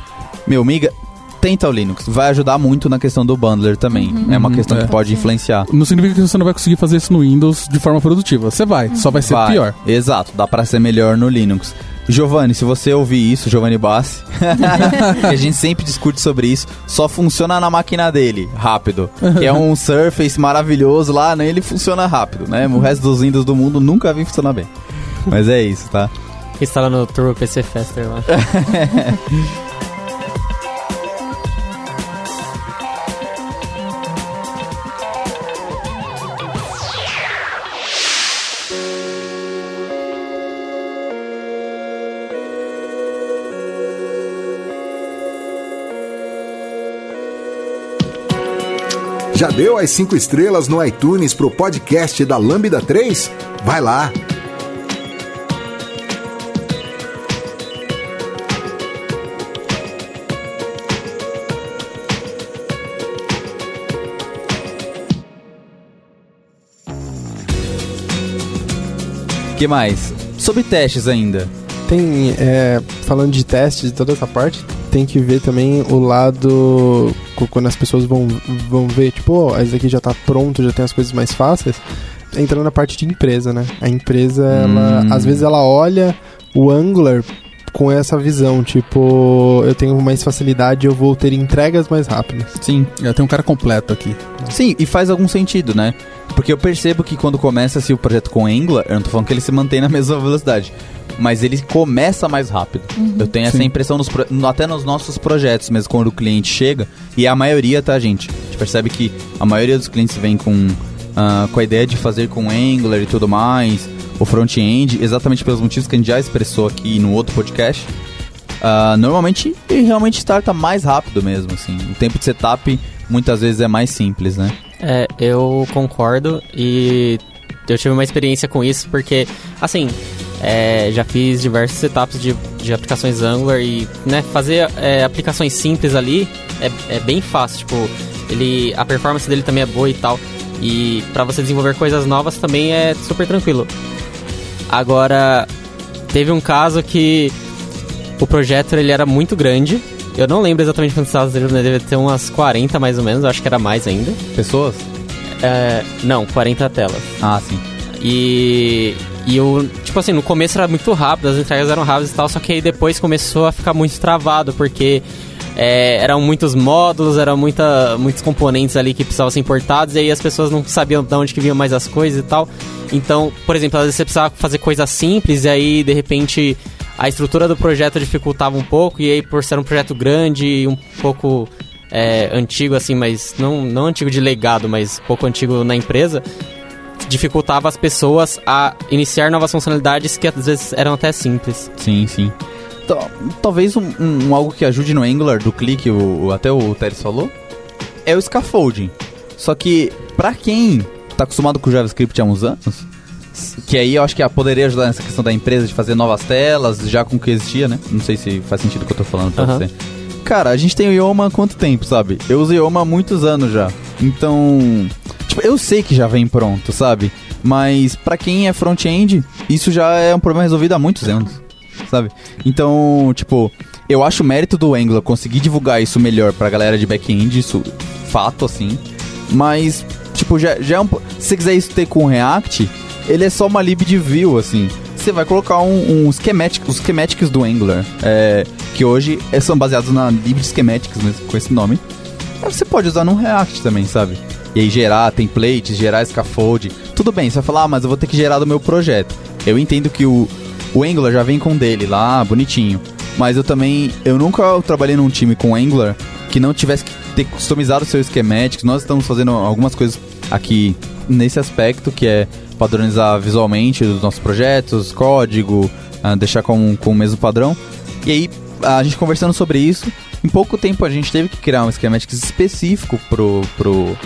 meu, miga, tenta o Linux. Vai ajudar muito na questão do bundler também. É uma questão é. que pode influenciar. Não significa que você não vai conseguir fazer isso no Windows de forma produtiva. Você vai, só vai ser Vai. pior. Exato, dá pra ser melhor no Linux. Giovanni, se você ouvir isso, Giovanni Bassi, que a gente sempre discute sobre isso, só funciona na máquina dele, rápido. Que é um Surface maravilhoso lá, né? Ele funciona rápido, né? O resto dos Windows do mundo nunca vi funcionar bem. Mas é isso, tá? Instala no Turbo PC Faster lá. Já deu as cinco estrelas no iTunes pro podcast da Lambda 3? Vai lá! que mais? Sobre testes ainda. Tem, é, falando de testes e toda essa parte, tem que ver também o lado quando as pessoas vão, vão ver, tipo, ó, isso aqui já tá pronto, já tem as coisas mais fáceis. Entrando na parte de empresa, né? A empresa, ela, Hum. às vezes ela olha o Angular com essa visão, tipo, eu tenho mais facilidade, eu vou ter entregas mais rápidas. Sim. Já tem um cara completo aqui. Sim, e faz algum sentido, né? Porque eu percebo que quando começa-se o projeto com Angular, eu não tô falando que ele se mantém na mesma velocidade, mas ele começa mais rápido. Eu tenho essa Sim. impressão nos até nos nossos projetos, mesmo quando o cliente chega, e a maioria, tá, gente? A gente percebe que a maioria dos clientes vem com, ah, com a ideia de fazer com Angular e tudo mais, o front-end, exatamente pelos motivos que a gente já expressou aqui no outro podcast. Ah, normalmente, ele realmente starta mais rápido mesmo, assim. O tempo de setup muitas vezes é mais simples, né? É, eu concordo e eu tive uma experiência com isso porque, assim, é, já fiz diversos setups de, de aplicações Angular e, né, fazer é, aplicações simples ali é, é bem fácil, tipo, ele, a performance dele também é boa e tal. E pra você desenvolver coisas novas também é super tranquilo. Agora, teve um caso que o projeto ele era muito grande. Eu não lembro exatamente quantos estados ele deve ter umas 40 mais ou menos, eu acho que era mais ainda. Pessoas? É, não, 40 telas. Ah, sim. E. E eu, tipo assim, no começo era muito rápido, as entregas eram rápidas e tal, só que aí depois começou a ficar muito travado, porque é, eram muitos módulos, eram muita, muitos componentes ali que precisavam ser importados, e aí as pessoas não sabiam de onde que vinham mais as coisas e tal. Então, por exemplo, às vezes você precisava fazer coisas simples, e aí de repente a estrutura do projeto dificultava um pouco, e aí por ser um projeto grande e um pouco é, antigo, assim, mas não, não antigo de legado, mas pouco antigo na empresa, dificultava as pessoas a iniciar novas funcionalidades que às vezes eram até simples. Sim, sim. Tal- Talvez um, um- um algo que ajude no Angular do clique, o, o- até o Teres falou, é o scaffolding. Só que, pra quem tá acostumado com JavaScript há uns anos, que aí eu acho que poderia ajudar nessa questão da empresa de fazer novas telas, já com o que existia, né? Não sei se faz sentido o que eu tô falando pra você. Cara, a gente tem o Ioma há quanto tempo, sabe? Eu uso Ioma há muitos anos já. Então, tipo, eu sei que já vem pronto, sabe? Mas pra quem é front-end, isso já é um problema resolvido há muitos anos, sabe? Então, tipo, eu acho o mérito do Angular conseguir divulgar isso melhor pra galera de back-end, isso fato assim. Mas, tipo, já, já é um. Se você quiser isso ter com React, ele é só uma lib de view, assim. Você vai colocar um, um schematic, os schematics do Angular, é, que hoje é- são baseados na lib de schematics com esse nome. Você pode usar no React também, sabe? E aí gerar templates, gerar scaffold. Tudo bem, você vai falar, ah, mas eu vou ter que gerar do meu projeto. Eu entendo que o, o Angular já vem com dele lá, bonitinho. Mas eu também, eu nunca trabalhei num time com Angular que não tivesse que ter customizado seu schematics. Nós estamos fazendo algumas coisas aqui nesse aspecto, que é padronizar visualmente os nossos projetos, código, ah, deixar com, com o mesmo padrão. E aí, a gente conversando sobre isso, em pouco tempo a gente teve que criar um schematics específico pro, pro,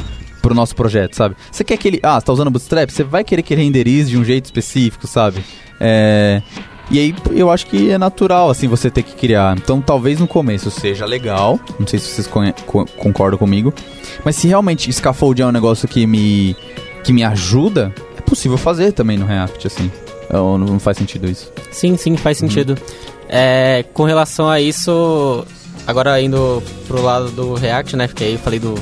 pro nosso projeto, sabe? Você quer que ele. Ah, você tá usando Bootstrap? Você vai querer que ele renderize de um jeito específico, sabe? É. E aí eu acho que é natural, assim, você ter que criar. Então talvez no começo seja legal. Não sei se vocês co- concordam comigo. Mas se realmente scaffold é um negócio que me. que me ajuda, é possível fazer também no React, assim. Ou não faz sentido isso. Sim, sim, faz sentido. É, com relação a isso, agora indo pro lado do React, né? Porque aí eu falei do,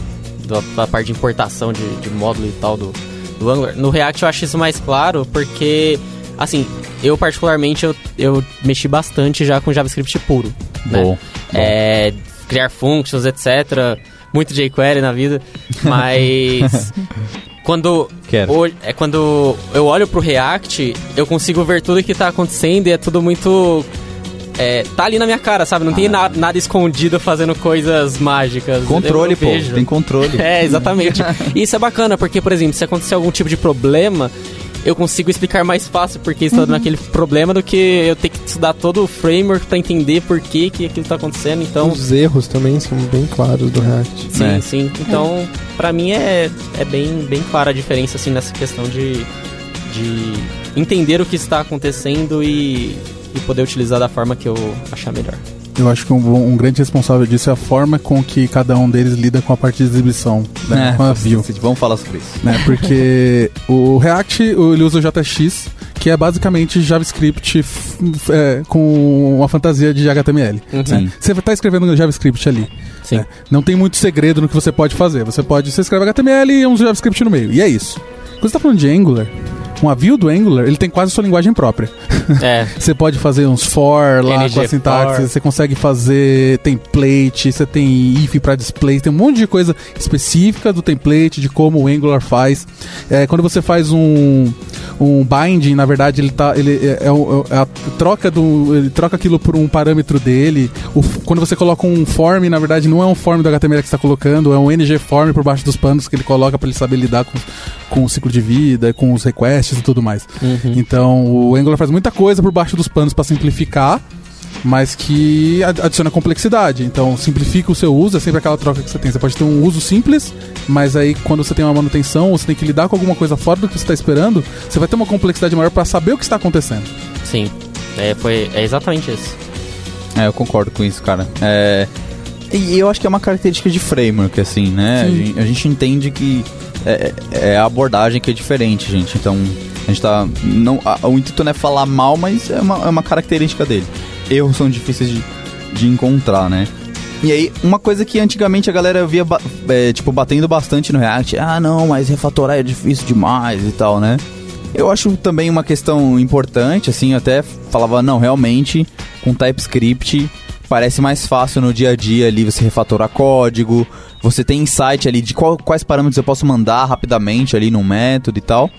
do- da parte de importação de, de módulo e tal do, do Angular. No React eu acho isso mais claro porque, assim, eu particularmente eu, eu mexi bastante já com JavaScript puro. Né? Bom. É, criar functions, etc. Muito jQuery na vida. Mas quando. Hoje, é quando eu olho pro React, eu consigo ver tudo que tá acontecendo e é tudo muito. É, tá ali na minha cara, sabe? Não tem na- nada escondido fazendo coisas mágicas. Controle, Eu pô. vejo. Tem controle. É, exatamente. E Isso é bacana, porque, por exemplo, se acontecer algum tipo de problema, eu consigo explicar mais fácil porque está dando aquele problema do que eu ter que estudar todo o framework para entender por que, que aquilo está acontecendo. Então, Os erros também são bem claros do React. sim, É. sim. Então, pra mim é, é bem, bem clara a diferença assim nessa questão de, de entender o que está acontecendo e, e poder utilizar da forma que eu achar melhor. Eu acho que um, um grande responsável disso é a forma com que cada um deles lida com a parte de exibição, né, com a view. Vamos falar sobre isso. né? Porque o React ele usa o JX, que é basicamente JavaScript é, com uma fantasia de HTML. Uhum. Sim. Você está escrevendo no JavaScript ali. Sim. né? Não tem muito segredo no que você pode fazer. Você pode, você escreve HTML e um JavaScript no meio. E é isso. Quando você está falando de Angular, uma view do Angular, ele tem quase sua linguagem própria. É, Você pode fazer uns for lá NG com a sintaxe, for. você consegue fazer template, você tem if para display, tem um monte de coisa específica do template, de como o Angular faz. É, quando você faz um, um binding, na verdade, ele tá. Ele é, é é a troca do. Ele troca aquilo por um parâmetro dele. O quando você coloca um form, na verdade, não é um form do HTML que você está colocando, é um NG form por baixo dos panos que ele coloca para ele saber lidar com, com o ciclo de vida, com os requests e tudo mais. Uhum. Então, o Angular faz muita coisa por baixo dos panos para simplificar, mas que ad- adiciona complexidade. Então, simplifica o seu uso, é sempre aquela troca que você tem. Você pode ter um uso simples, mas aí quando você tem uma manutenção, ou você tem que lidar com alguma coisa fora do que você está esperando, você vai ter uma complexidade maior para saber o que está acontecendo. sim. É, foi, é exatamente isso. É, eu concordo com isso, cara. É, e eu acho que é uma característica de framework, assim, né? A gente, a gente entende que é, é a abordagem que é diferente, gente. Então, a gente tá. Não, a- o intuito não é falar mal, mas é uma, é uma característica dele. Erros são difíceis de, de encontrar, né? E aí, uma coisa que antigamente a galera via, é, tipo, batendo bastante no React, ah, não, mas refatorar é difícil demais e tal, né? Eu acho também uma questão importante, assim, eu até falava, não, realmente, com TypeScript parece mais fácil no dia a dia ali você refatorar código, você tem insight ali de qual- quais parâmetros eu posso mandar rapidamente ali num método e tal.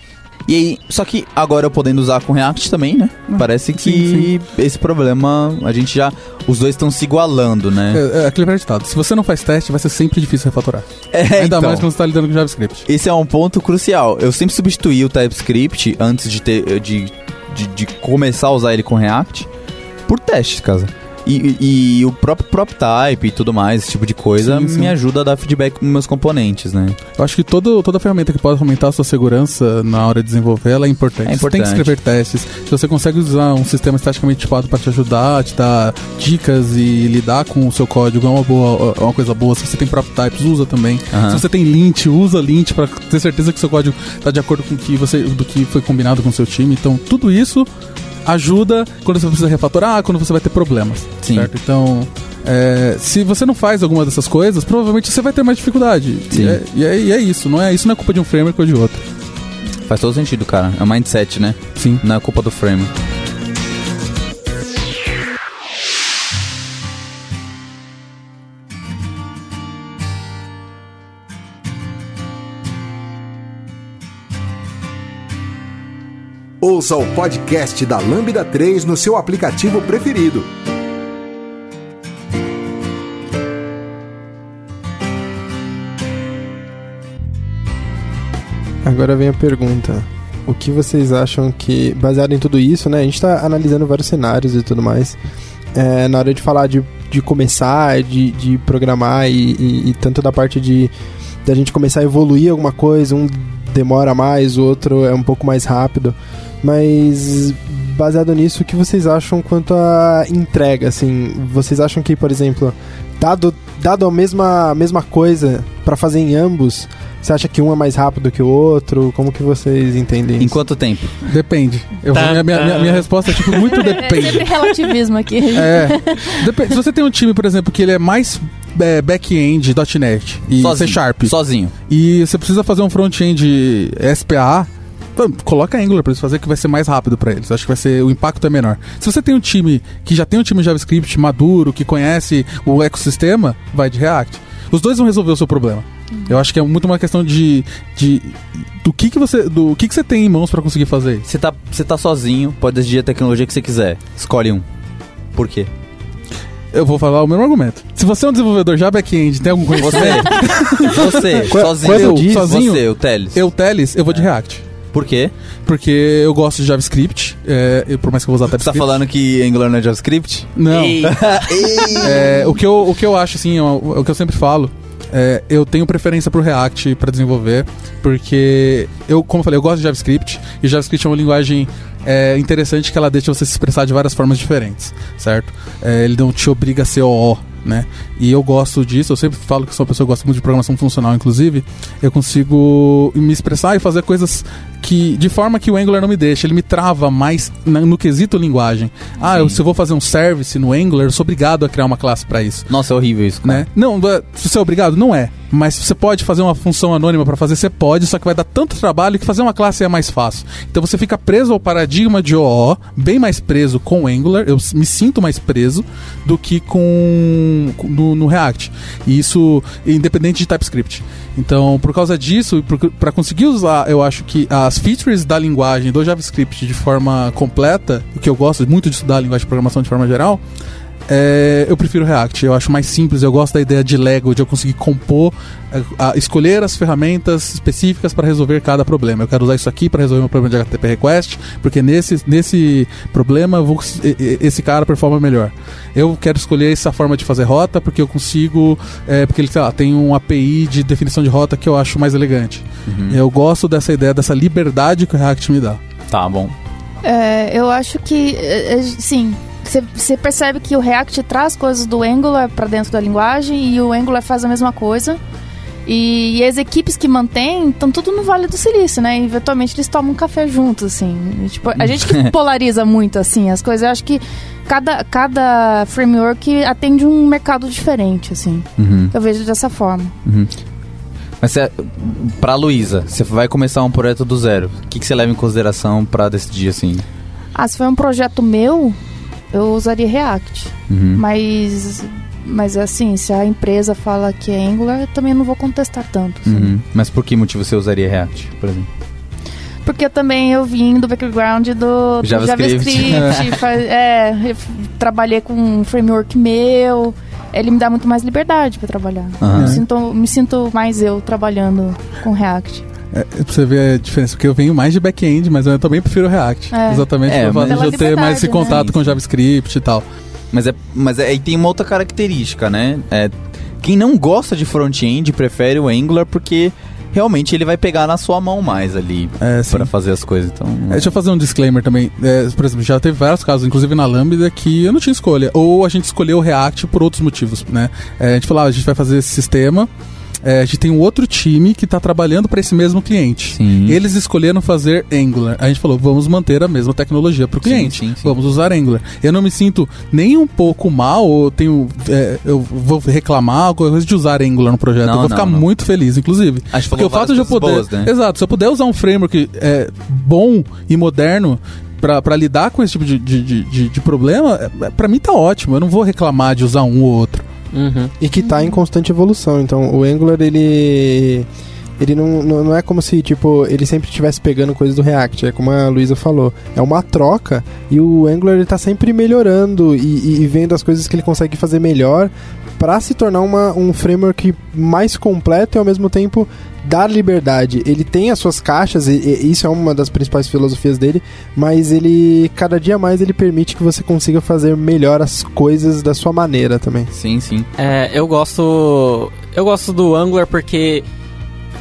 E aí, só que agora eu podendo usar com React também, né? Parece que sim, esse problema a gente já. Os dois estão se igualando, né? É, é aquele velho ditado. Se você não faz teste, vai ser sempre difícil refatorar. É, Ainda então. mais quando você está lidando com JavaScript. Esse é um ponto crucial. Eu sempre substituí o TypeScript antes de ter de, de, de começar a usar ele com React por testes, casa. E, e- e o próprio prop type e tudo mais, esse tipo de coisa, Sim, sim. me ajuda a dar feedback nos meus componentes, né? Eu acho que todo, toda ferramenta que pode aumentar a sua segurança na hora de desenvolver, ela é importante. É Você tem que importante. escrever testes. Se você consegue usar um sistema estaticamente tipado para te ajudar, te dar dicas e lidar com o seu código, é uma, boa, é uma coisa boa. Se você tem prop types, usa também. Aham. Se você tem lint, usa lint para ter certeza que seu código está de acordo com o que você, do que foi combinado com o seu time. Então, tudo isso ajuda quando você precisa refatorar, quando você vai ter problemas. Sim. Certo? Então, é, se você não faz alguma dessas coisas, provavelmente você vai ter mais dificuldade. Sim. E é, e é- e é isso, não é, isso não é culpa de um framework ou de outro. Faz todo sentido, cara. É um mindset, né? Sim. Não é culpa do frame. Ouça o podcast da Lambda 3 no seu aplicativo preferido. Agora vem a pergunta. O que vocês acham que, baseado em tudo isso, né? A gente tá analisando vários cenários e tudo mais. É, na hora de falar de, de começar, de, de programar e, e- e tanto da parte de da gente começar a evoluir alguma coisa, um demora mais, o outro é um pouco mais rápido. Mas baseado nisso, o que vocês acham quanto à entrega? Assim, vocês acham que, por exemplo, dado, dado a mesma, mesma coisa para fazer em ambos, você acha que um é mais rápido que o outro? Como que vocês entendem Em quanto tempo? Depende. Eu Tá, minha, minha, tá. minha- minha resposta é tipo muito É depende. sempre relativismo aqui. É. Depende. Se você tem um time, por exemplo, que ele é mais é, back-end, .NET e Sozinho. C Sharp, Sozinho. e você precisa fazer um front-end SPA, coloca Angular pra eles fazer que vai ser mais rápido pra eles. Acho que vai ser o impacto é menor. Se você tem um time que já tem um time JavaScript maduro, que conhece o ecossistema, vai de React. Os dois vão resolver o seu problema. Eu acho que é muito uma questão de, de do que que você do que que você tem em mãos pra conseguir fazer. Você tá, você tá sozinho, pode decidir a tecnologia que você quiser. Escolhe um. Por quê? Eu vou falar o mesmo argumento. Se você é um desenvolvedor já back-end, tem algum Você. conhecimento, você, Qu- sozinho. quando diz- Você, sozinho, o Teles. eu Teles, eu vou de React. Por quê? Porque eu gosto de JavaScript, é, eu- por mais que eu vou usar Você tá TypeScript. falando que Angular não é JavaScript? Não. É, o, que eu, o que eu acho, assim, o, o que eu sempre falo, é, eu tenho preferência pro React para desenvolver, porque eu, como eu falei, eu gosto de JavaScript, e JavaScript é uma linguagem é, interessante que ela deixa você se expressar de várias formas diferentes, certo? É, ele não te obriga a ser OO, né? E eu gosto disso, eu sempre falo que sou uma pessoa que gosta muito de programação funcional, inclusive, eu consigo me expressar e fazer coisas que de forma que o Angular não me deixa, ele me trava mais na- no quesito linguagem. Ah, eu, se eu vou fazer um service no Angular, eu sou obrigado a criar uma classe para isso. Nossa, é horrível isso, cara. Né? Não, é- você é obrigado, não é. Mas você pode fazer uma função anônima para fazer, você pode, só que vai dar tanto trabalho que fazer uma classe é mais fácil. Então você fica preso ao paradigma de OO, bem mais preso com Angular, eu me sinto mais preso do que com, com- no, no React. E isso independente de TypeScript. Então, por causa disso, para conseguir usar, eu acho que as features da linguagem do JavaScript de forma completa, o que eu gosto muito de estudar a linguagem de programação de forma geral, é, eu prefiro React, eu acho mais simples, eu gosto da ideia de Lego, de eu conseguir compor, é, a- escolher as ferramentas específicas para resolver cada problema. Eu quero usar isso aqui para resolver meu problema de HTTP request, porque nesse, nesse problema vou- esse cara performa melhor. Eu quero escolher essa forma de fazer rota porque eu consigo, é, porque ele sei lá, tem um API de definição de rota que eu acho mais elegante. Eu gosto dessa ideia, dessa liberdade que o React me dá. Tá bom. É, eu acho que, é, é, sim, você percebe que o React traz coisas do Angular para dentro da linguagem e o Angular faz a mesma coisa. E, e as equipes que mantêm estão tudo no Vale do Silício, né? E, eventualmente eles tomam um café juntos, assim. E, tipo, a gente que polariza muito, assim, as coisas. Eu acho que cada, cada framework atende um mercado diferente, assim. Uhum. Eu vejo dessa forma. Mas cê, pra Luísa, você vai começar um projeto do zero. O que você leva em consideração pra decidir assim? Ah, se for um projeto meu, eu usaria React. Uhum. Mas, mas assim, se a empresa fala que é Angular, eu também não vou contestar tanto. assim. Uhum. Mas por que motivo você usaria React, por exemplo? Porque também eu vim do background do, do JavaScript. JavaScript. é, trabalhei com um framework meu. Ele me dá muito mais liberdade para trabalhar. Aham. Eu sinto, me sinto mais eu trabalhando com React. É, pra você ver a diferença, porque eu venho mais de back-end, mas eu também prefiro React. É. Exatamente É, mas- Pela ter mais esse contato né? com JavaScript e tal. Mas é, mas é, aí tem uma outra característica, né? É, quem não gosta de front-end prefere o Angular porque realmente ele vai pegar na sua mão mais ali É, pra fazer as coisas. Então, É, deixa eu fazer um disclaimer também. É, por exemplo, já teve vários casos, inclusive na Lambda, que eu não tinha escolha. Ou a gente escolheu o React por outros motivos, né? É, a gente falou, ah, a gente vai fazer esse sistema. É, a gente tem um outro time que está trabalhando para esse mesmo cliente. Sim. Eles escolheram fazer Angular. A gente falou, vamos manter a mesma tecnologia para o cliente. sim, sim. Vamos usar Angular. Eu não me sinto nem um pouco mal, ou tenho, é, eu vou reclamar alguma coisa de usar Angular no projeto. Não, eu vou não, ficar não. muito feliz, inclusive. A gente Porque o fato de eu poder. boas, né? Exato, se eu puder usar um framework é, bom e moderno pra lidar com esse tipo de, de, de, de- problema, é, pra mim tá ótimo. Eu não vou reclamar de usar um ou outro. Uhum. E que tá em constante evolução. Então, o Angular, ele. Ele não, não, é como se, tipo, ele sempre estivesse pegando coisas do React. É como a Luísa falou. É uma troca e o Angular, ele tá sempre melhorando e, e- e vendo as coisas que ele consegue fazer melhor para se tornar uma, um framework mais completo e, ao mesmo tempo, dar liberdade. Ele tem as suas caixas, e, e isso é uma das principais filosofias dele, mas ele, cada dia mais, ele permite que você consiga fazer melhor as coisas da sua maneira também. Sim, sim. É, eu gosto. Eu gosto do Angular porque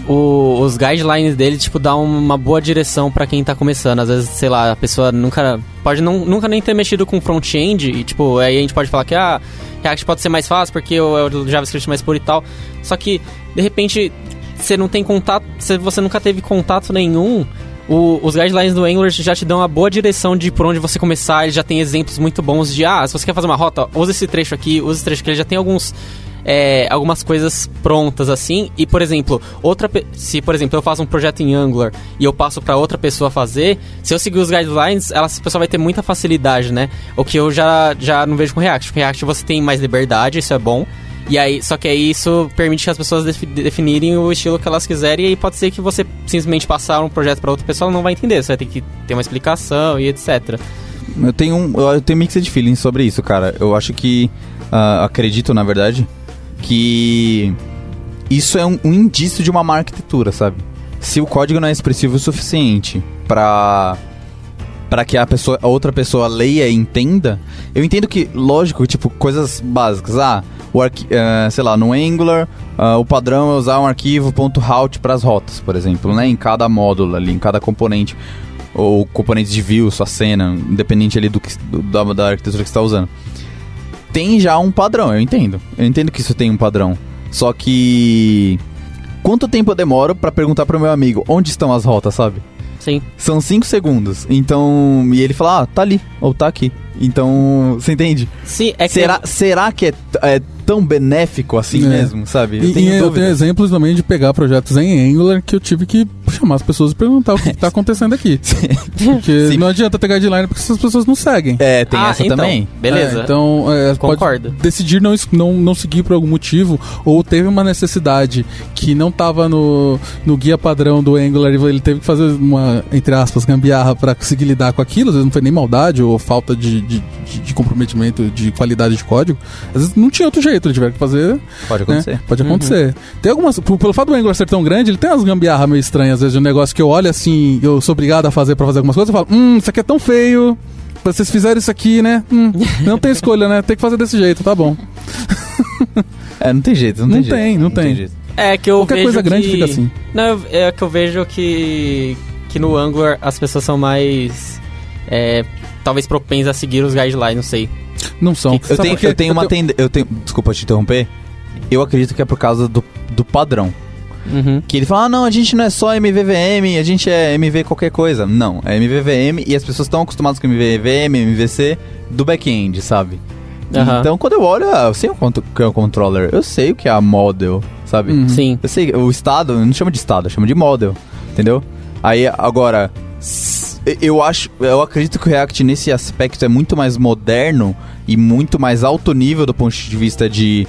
o- os guidelines dele, tipo, dá uma boa direção pra quem tá começando. Às vezes, sei lá, a pessoa nunca. Pode não, nunca nem ter mexido com front-end. E, tipo, aí a gente pode falar que ah, React pode ser mais fácil porque o, é o JavaScript mais puro e tal. Só que, de repente, você não tem contato. Se você nunca teve contato nenhum. o- os guidelines do Angular já te dão uma boa direção de por onde você começar. Ele já tem exemplos muito bons de, ah, se você quer fazer uma rota, usa esse trecho aqui, usa esse trecho aqui. Ele já tem alguns é, algumas coisas prontas assim. E, por exemplo, outra se, por exemplo, eu faço um projeto em Angular e eu passo para outra pessoa fazer, se eu seguir os guidelines, ela, essa pessoa vai ter muita facilidade, né? O que eu já, já não vejo com React. Com React você tem mais liberdade, isso é bom. E aí, só que aí isso permite que as pessoas defi- definirem o estilo que elas quiserem e aí pode ser que você simplesmente passar um projeto para outra pessoa, não vai entender, você vai ter que ter uma explicação e etc. Eu tenho um, eu tenho mixed feelings sobre isso, cara. Eu acho que ah, acredito, na verdade, que isso é um, um indício de uma má arquitetura, sabe? se o código não é expressivo o suficiente pra para que a pessoa, a outra pessoa leia e entenda, eu entendo que, lógico, tipo, coisas básicas. Ah, o arqui uh, sei lá, no Angular, uh, o padrão é usar um arquivo .route para as rotas, por exemplo, né? Em cada módulo ali, em cada componente. Ou componentes de view, sua cena, independente ali do que, do, da, da arquitetura que está usando. Tem já um padrão, eu entendo. Eu entendo que isso tem um padrão. Só que... Quanto tempo eu demoro para perguntar pro meu amigo onde estão as rotas, sabe? Sim. São 5 segundos. Então. E ele fala, ah, tá ali, ou tá aqui. Então. Você entende? Sim, é que. Será, será que é, é tão benéfico assim É. mesmo, sabe? E, e eu tenho exemplos também de pegar projetos em Angular que eu tive que chamar as pessoas e perguntar o que, que tá acontecendo aqui. Porque Sim. não adianta ter guideline porque essas pessoas não seguem. É, tem Ah, essa então, também. Beleza. É, então, é, Concordo. pode decidir não, não, não seguir por algum motivo, ou teve uma necessidade que não estava no, no guia padrão do Angular e ele teve que fazer uma, entre aspas, gambiarra para conseguir lidar com aquilo. Às vezes não foi nem maldade ou falta de, de, de- de comprometimento de qualidade de código. Às vezes não tinha outro jeito, ele tiver que fazer. Pode né? acontecer. Pode acontecer. Tem algumas. Pelo fato do Angular ser tão grande, ele tem umas gambiarra meio estranhas, às vezes, de um negócio que eu olho assim, eu sou obrigado a fazer pra fazer algumas coisas, eu falo, hum, isso aqui é tão feio. Vocês fizeram isso aqui, né? Hum, não tem escolha, né? Tem que fazer desse jeito, tá bom. É, não tem jeito, não, Não tem jeito. tem, não tem. jeito. É que eu Qualquer vejo coisa grande que... fica assim. Não, eu- é que eu vejo que que no Angular as pessoas são mais é, talvez propensas a seguir os guidelines, não sei. Não são. Eu Sabe tenho, eu tenho uma tendência. Eu tenho. Desculpa te interromper. Eu acredito que é por causa do, do padrão. Uhum. Que ele fala, ah, não, a gente não é só MVVM, a gente é MV qualquer coisa. Não, é MVVM e as pessoas estão acostumadas com MVVM, MVC do back-end, sabe? Aham. Então, quando eu olho, ah, eu sei o quanto que é o controller, eu sei o que é a model, sabe? Uhum. Sim. Eu sei, o estado, eu não chama de estado, eu chamo de model, entendeu? Aí, agora, eu acho, eu acredito que o React nesse aspecto é muito mais moderno e muito mais alto nível do ponto de vista de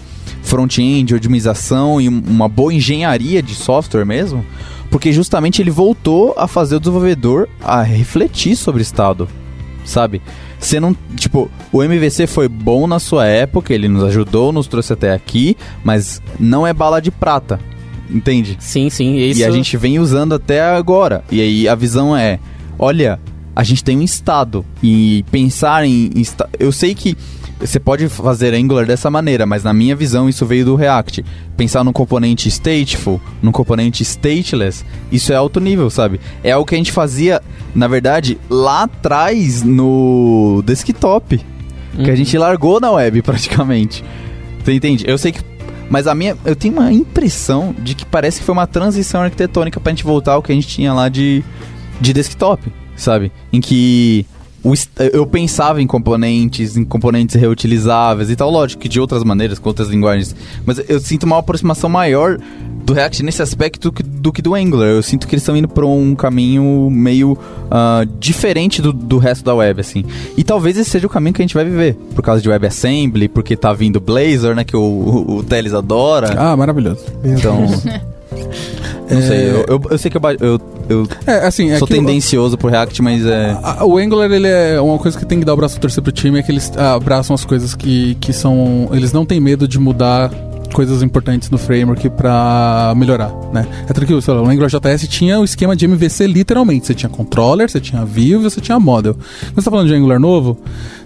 front-end, otimização e um- uma boa engenharia de software mesmo, porque justamente ele voltou a fazer o desenvolvedor a refletir sobre o estado, sabe? Você não, tipo, o MVC foi bom na sua época, ele nos ajudou, nos trouxe até aqui, mas não é bala de prata, entende? Sim, sim. Isso... E a gente vem usando até agora. E aí a visão é, olha, a gente tem um estado e pensar em, em eu sei que você pode fazer Angular dessa maneira, mas na minha visão isso veio do React. Pensar num componente stateful, num componente stateless, isso é alto nível, sabe? É algo que a gente fazia, na verdade, lá atrás no desktop, que a Uhum. gente largou na web praticamente. Você entende? Eu sei que mas a minha, eu tenho uma impressão de que parece que foi uma transição arquitetônica pra gente voltar ao que a gente tinha lá de, de desktop, sabe? Em que o eu pensava em componentes, em componentes reutilizáveis e tal, lógico que de outras maneiras, com outras linguagens, mas eu sinto uma aproximação maior do React nesse aspecto do que do Angular. Eu sinto que eles estão indo por um caminho meio ah, diferente do, do resto da web, assim. E talvez esse seja o caminho que a gente vai viver, por causa de WebAssembly, porque tá vindo Blazor, né, que o, o, o Teles adora. Ah, maravilhoso. Então, não sei, eu, eu, eu sei que eu, eu, eu É, assim, é sou tendencioso pro React, mas é... a- o Angular, ele é uma coisa que tem que dar o braço a torcer pro time, é que eles abraçam as coisas que, que são... Eles não têm medo de mudar coisas importantes no framework pra melhorar, né? É tranquilo, sei lá, o Angular JS tinha o esquema de MVC literalmente. Você tinha controller, você tinha view e você tinha model. Quando você tá falando de Angular novo,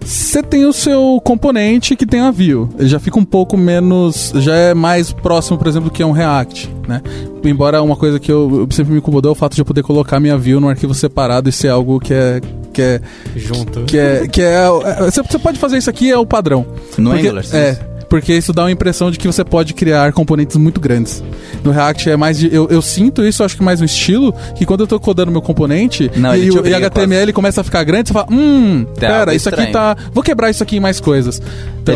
você tem o seu componente que tem a view. Ele já fica um pouco menos... Já é mais próximo, por exemplo, do que é um React, né? Embora uma coisa que eu, eu sempre me incomodou é o fato de eu poder colocar minha view num arquivo separado e ser algo que é... Que é, Junto. que é, que é, é- você, você pode fazer isso aqui é o padrão. No Porque- Angular, sim. É, porque isso dá uma impressão de que você pode criar componentes muito grandes. No React é mais de. Eu, eu sinto isso, acho que mais no estilo, que quando eu tô codando meu componente Não, e, o- e HTML começa a ficar grande, você fala, hum, algo pera, isso aqui tá. Vou quebrar isso aqui em mais coisas. Então,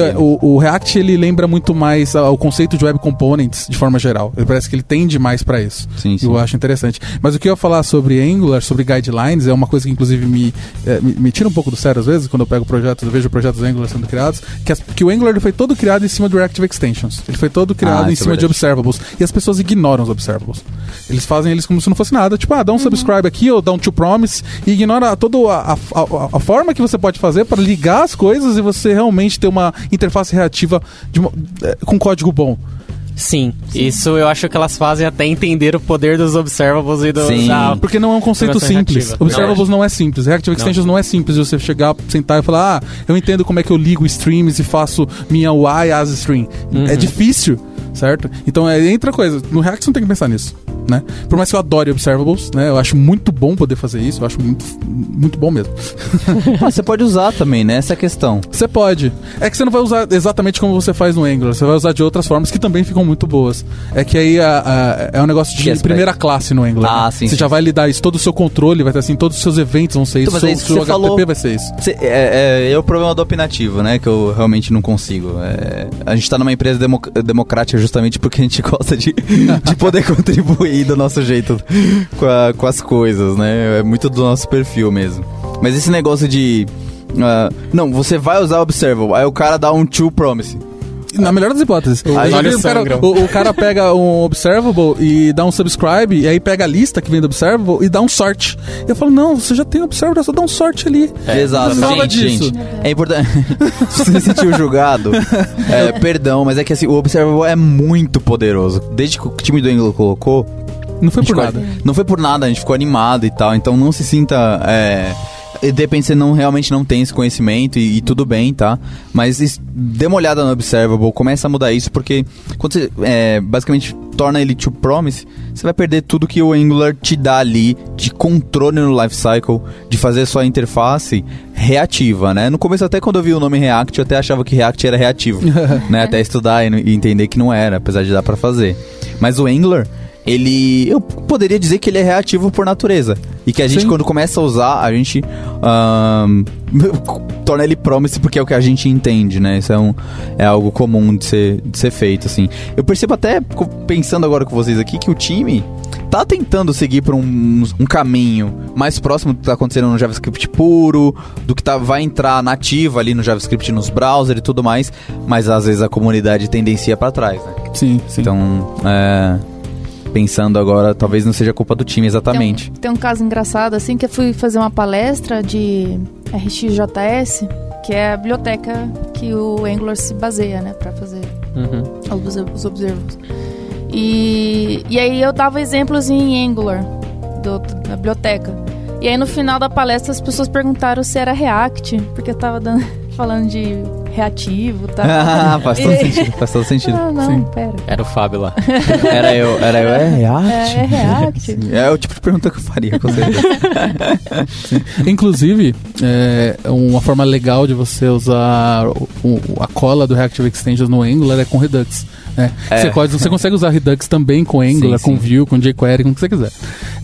é, o, o React ele lembra muito mais ao conceito de web components de forma geral. Ele parece que ele tende mais pra isso. Sim, sim. Eu acho interessante. Mas o que eu ia falar sobre Angular, sobre guidelines, é uma coisa que inclusive me, é, me, me tira um pouco do sério às vezes, quando eu pego projetos, eu vejo projetos Angular sendo criados, que, as- que o Angular ele foi todo criado em cima do Reactive Extensions. Ele foi todo criado Ah, em é cima de verdade. observables. E as pessoas ignoram os observables. Eles fazem eles como se não fosse nada. Tipo, ah, dá um subscribe aqui ou dá um to promise e ignora toda a, a, a- a forma que você pode fazer para ligar as coisas e você realmente ter uma interface reativa de uma- é, com código bom. Sim, isso eu acho que elas fazem até entender o poder dos observables e dos... Sim. da- Porque não é um conceito simples. reativa. Observables não, é simples. Reactive Extensions não. é simples de você chegar, sentar e falar, ah, eu entendo como é que eu ligo streams e faço minha UI as stream. É difícil, certo? Então é outra coisa. No React você não tem que pensar nisso. Né? Por mais que eu adore observables, né? Eu acho muito bom poder fazer isso, eu acho muito, muito bom mesmo. Ah, você pode usar também, né? Essa é a questão. Você pode. É que você não vai usar exatamente como você faz no Angular. Você vai usar de outras formas que também ficam muito boas. É que aí a- a- é um negócio de primeira classe no Angular. Ah, né? sim, Você sim, já sim. vai lidar isso, todo o seu controle vai ter assim, todos os seus eventos vão ser isso, Então, mas seu, é isso seu HTTP falou. vai ser isso. Cê- é, é, é o problema do opinativo, né? Que eu realmente não consigo. É, a gente tá numa empresa demo- democrática justamente porque a gente gosta de, de poder contribuir do nosso jeito com, a- com as coisas, né? É muito do nosso perfil mesmo. Mas esse negócio de. ah, não, você vai usar Observable, aí o cara dá um to promise. Na melhor das hipóteses. Aí vi o, cara, o, o cara pega um observable e dá um subscribe, e aí pega a lista que vem do observable e dá um sort. Eu falo, não, você já tem observable, é só dá um sort ali. Exato, não fala gente, disso. gente. É importante. Se você se sentiu julgado, é, perdão, mas é que assim, o Observable é muito poderoso. Desde que o time do Angular colocou, Não foi por ficou- nada. Não foi por nada, a gente ficou animado e tal. Então não se sinta. É, de repente você não, realmente não tem esse conhecimento e, e tudo bem, tá? Mas es- dê uma olhada no Observable, começa a mudar isso, porque quando você é, basicamente torna ele to promise, você vai perder tudo que o Angular te dá ali de controle no lifecycle, de fazer sua interface reativa, né? No começo, até quando eu vi o nome React, eu até achava que React era reativo, né? Até estudar e, e entender que não era, apesar de dar pra fazer. Mas o Angular, ele. Eu poderia dizer que ele é reativo por natureza. E que a gente, Sim. quando começa a usar, a gente. ahn, torna ele promise porque é o que a gente entende, né? Isso é, um, é algo comum de ser, de ser feito, assim. Eu percebo até, pensando agora com vocês aqui, que o time tá tentando seguir por um, um caminho mais próximo do que tá acontecendo no JavaScript puro, do que tá, vai entrar nativa ali no JavaScript nos browsers e tudo mais, mas às vezes a comunidade tendencia pra trás, né? Sim, sim. Então, é, pensando agora, talvez não seja culpa do time exatamente. Tem um, tem um caso engraçado, assim, que eu fui fazer uma palestra de RxJS, que é a biblioteca que o Angular se baseia, né, pra fazer Uhum. os, os observables. E, e aí eu dava exemplos em Angular, do, da biblioteca. E aí no final da palestra as pessoas perguntaram se era React, porque eu tava dando- falando de reativo tal. Ah, faz todo sentido, faz todo sentido. Ah, não, Sim. pera. Era o Fábio lá. Era eu, era eu, é React? É, é React. É o tipo de pergunta que eu faria, com certeza. Inclusive, é, uma forma legal de você usar o- a cola do Reactive Extensions no Angular é com Redux. Né? É. Você, pode- você consegue usar Redux também com Angular, Sim, com sim. Vue, com jQuery, com o que você quiser.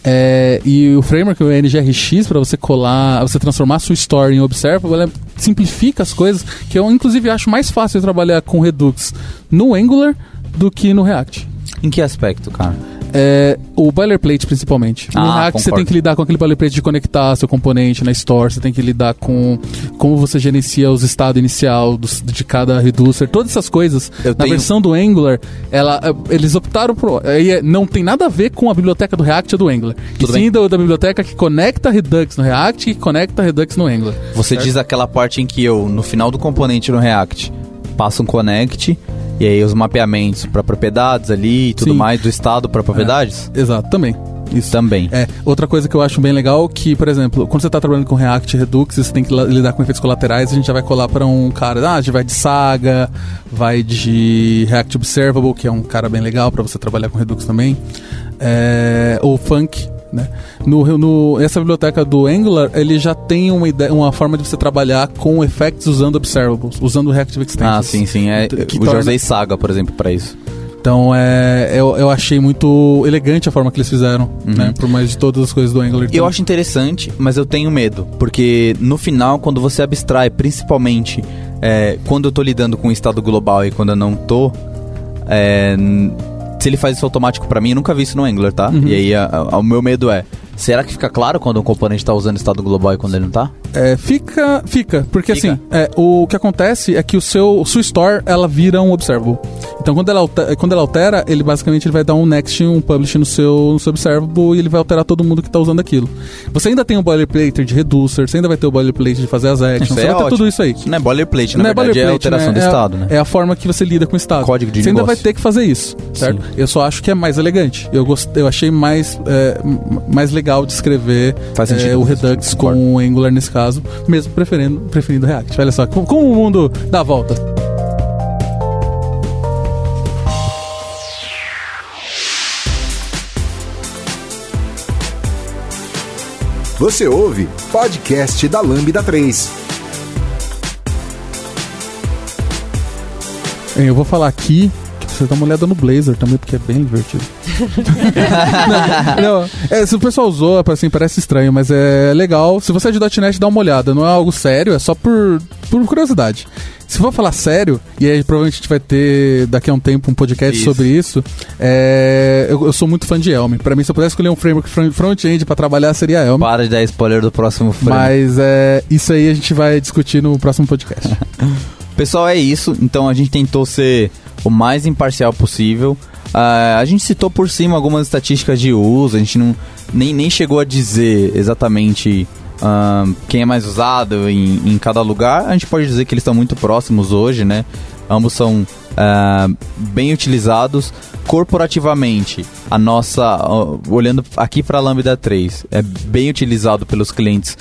É, e o framework, o NGRX, para você colar, você transformar a sua story em Observable, ela simplifica as coisas, que eu inclusive acho mais fácil trabalhar com Redux no Angular do que no React. em que aspecto, cara? É, o boilerplate, principalmente. No Ah, React você tem que lidar com aquele boilerplate de conectar seu componente na store, você tem que lidar com como você gerencia os estados inicial dos- de cada reducer, todas essas coisas. Eu na tenho- versão do Angular, ela, é, eles optaram por. aí é- não tem nada a ver com a biblioteca do React ou do Angular. Tudo e sim da, da biblioteca que conecta Redux no React e conecta Redux no Angular. Você diz aquela parte em que eu, no final do componente no React, passo um connect, e aí os mapeamentos para propriedades ali e tudo Sim. mais, do estado para propriedades? Exato, também. Isso. Também. É, outra coisa que eu acho bem legal que, por exemplo, quando você está trabalhando com React Redux, você tem que lidar com efeitos colaterais, a gente já vai colar para um cara, ah, a gente vai de Saga, vai de React Observable, que é um cara bem legal para você trabalhar com Redux também, é, ou Funk, né? No, no, essa biblioteca do Angular, ele já tem uma, ideia, uma forma de você trabalhar com effects usando observables, usando Reactive Extensions. Ah, sim, sim. É, Que eu já torna- usei Saga, por exemplo, para isso. Então, é, eu, eu achei muito elegante a forma que eles fizeram, né? Por mais de todas as coisas do Angular. Eu Então, acho interessante, mas eu tenho medo. Porque no final, quando você abstrai, principalmente é, quando eu tô lidando com o estado global e quando eu não tô, é, se ele faz isso automático pra mim, eu nunca vi isso no Angular, tá? Uhum. E aí a- a- o meu medo é. Será que fica claro quando um componente tá usando estado global e quando ele não tá? É, fica, fica, porque Fica? assim, é, o que acontece é que o seu, sua store, ela vira um observable. Então quando ela, altera, quando ela altera, ele basicamente ele vai dar um next, um publish no seu, no seu observable e ele vai alterar todo mundo que está usando aquilo. Você ainda tem o boilerplate de reducer, você ainda vai ter o boilerplate de fazer as actions, Isso você é vai ter tudo isso aí. Isso não é boilerplate, na Não é verdade é boilerplate, alteração né? do É estado, né? É a forma que você lida com o estado. Código de Você ainda vai negócio. ter que fazer isso, certo? Eu só acho que é mais elegante. Eu, gost... eu achei mais, é, mais legal de escrever Faz é, o Redux sentido, com o Angular nesse caso, mesmo preferindo, preferindo React. Olha só, como, como o mundo dá a volta. Você ouve podcast da Lambda 3. Hein, Eu vou falar aqui você dá uma olhada no Blazor também, porque é bem divertido. não, não, é, se o pessoal usou, assim, parece estranho, mas é legal. Se você é de .NET, dá uma olhada. Não é algo sério, é só por, por curiosidade. Se for falar sério, e aí provavelmente a gente vai ter daqui a um tempo um podcast Isso. sobre isso, é, eu, eu sou muito fã de Elm. Pra mim, se eu pudesse escolher um framework front- front-end pra trabalhar, seria Elm. Para de dar spoiler do próximo frame. Mas é, isso aí a gente vai discutir no próximo podcast. Pessoal, é isso. Então a gente tentou ser o mais imparcial possível. Ah, a gente citou por cima algumas estatísticas de uso, a gente não, nem, nem chegou a dizer exatamente ah, quem é mais usado em, em cada lugar. A gente pode dizer que eles estão muito próximos hoje, né? Ambos são ah, bem utilizados. Corporativamente, a nossa, ó, olhando aqui para a Lambda 3, é bem utilizado pelos clientes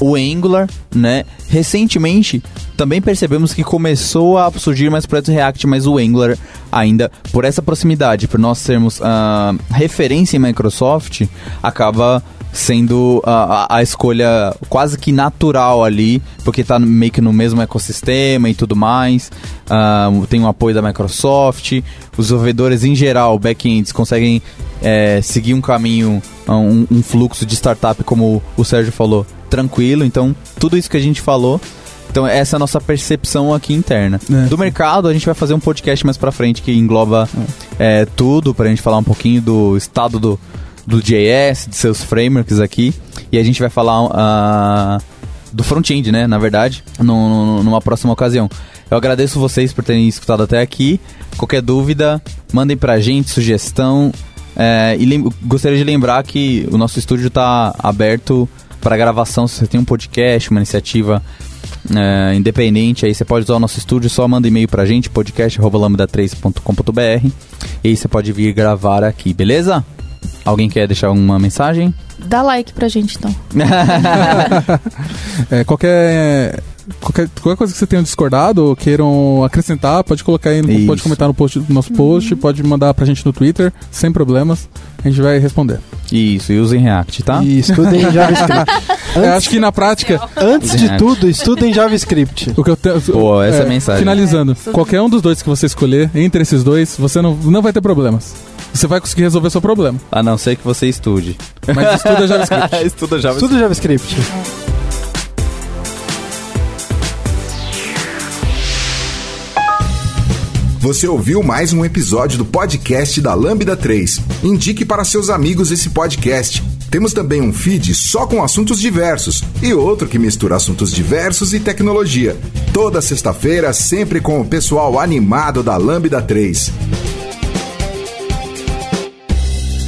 o Angular, né? Recentemente também percebemos que começou a surgir mais projetos React, mas o Angular ainda, por essa proximidade, por nós sermos ah, referência em Microsoft, acaba sendo ah, a, a escolha quase que natural ali, porque tá meio que no mesmo ecossistema e tudo mais. Ah, tem o apoio da Microsoft, os desenvolvedores em geral, backends, conseguem eh, seguir um caminho, um, um fluxo de startup, como o Sérgio falou, tranquilo. Então, tudo isso que a gente falou. Então, essa é a nossa percepção aqui interna. É. Do mercado, a gente vai fazer um podcast mais pra frente que engloba é, tudo, pra gente falar um pouquinho do estado do, do JS, de seus frameworks aqui. E a gente vai falar ah, do front-end, né? Na verdade, no- numa próxima ocasião. Eu agradeço vocês por terem escutado até aqui. Qualquer dúvida, mandem pra gente, sugestão. É, e gostaria de lembrar que o nosso estúdio está aberto para gravação. Se você tem um podcast, uma iniciativa é, independente, aí você pode usar o nosso estúdio, só manda e-mail pra gente, podcast.lambda3.com.br e aí você pode vir gravar aqui, beleza? Alguém quer deixar uma mensagem? Dá like pra gente, então. É, qualquer, qualquer, qualquer coisa que você tenha discordado ou queiram acrescentar, pode colocar aí, no, Isso. pode comentar no post do nosso post, pode mandar pra gente no Twitter, sem problemas. A gente vai responder. Isso, e usem React, tá? E estudem JavaScript. Eu acho que na prática, Antes de tudo, estudem JavaScript. o que eu tenho. Pô, essa é a mensagem. Finalizando, qualquer um dos dois que você escolher, entre esses dois, você não, não vai ter problemas. Você vai conseguir resolver seu problema. A não ser que você estude. Mas estuda JavaScript. Estuda JavaScript. Estuda JavaScript. Você ouviu mais um episódio do podcast da Lambda 3. Indique para seus amigos esse podcast. Temos também um feed só com assuntos diversos e outro que mistura assuntos diversos e tecnologia. Toda sexta-feira, sempre com o pessoal animado da Lambda 3.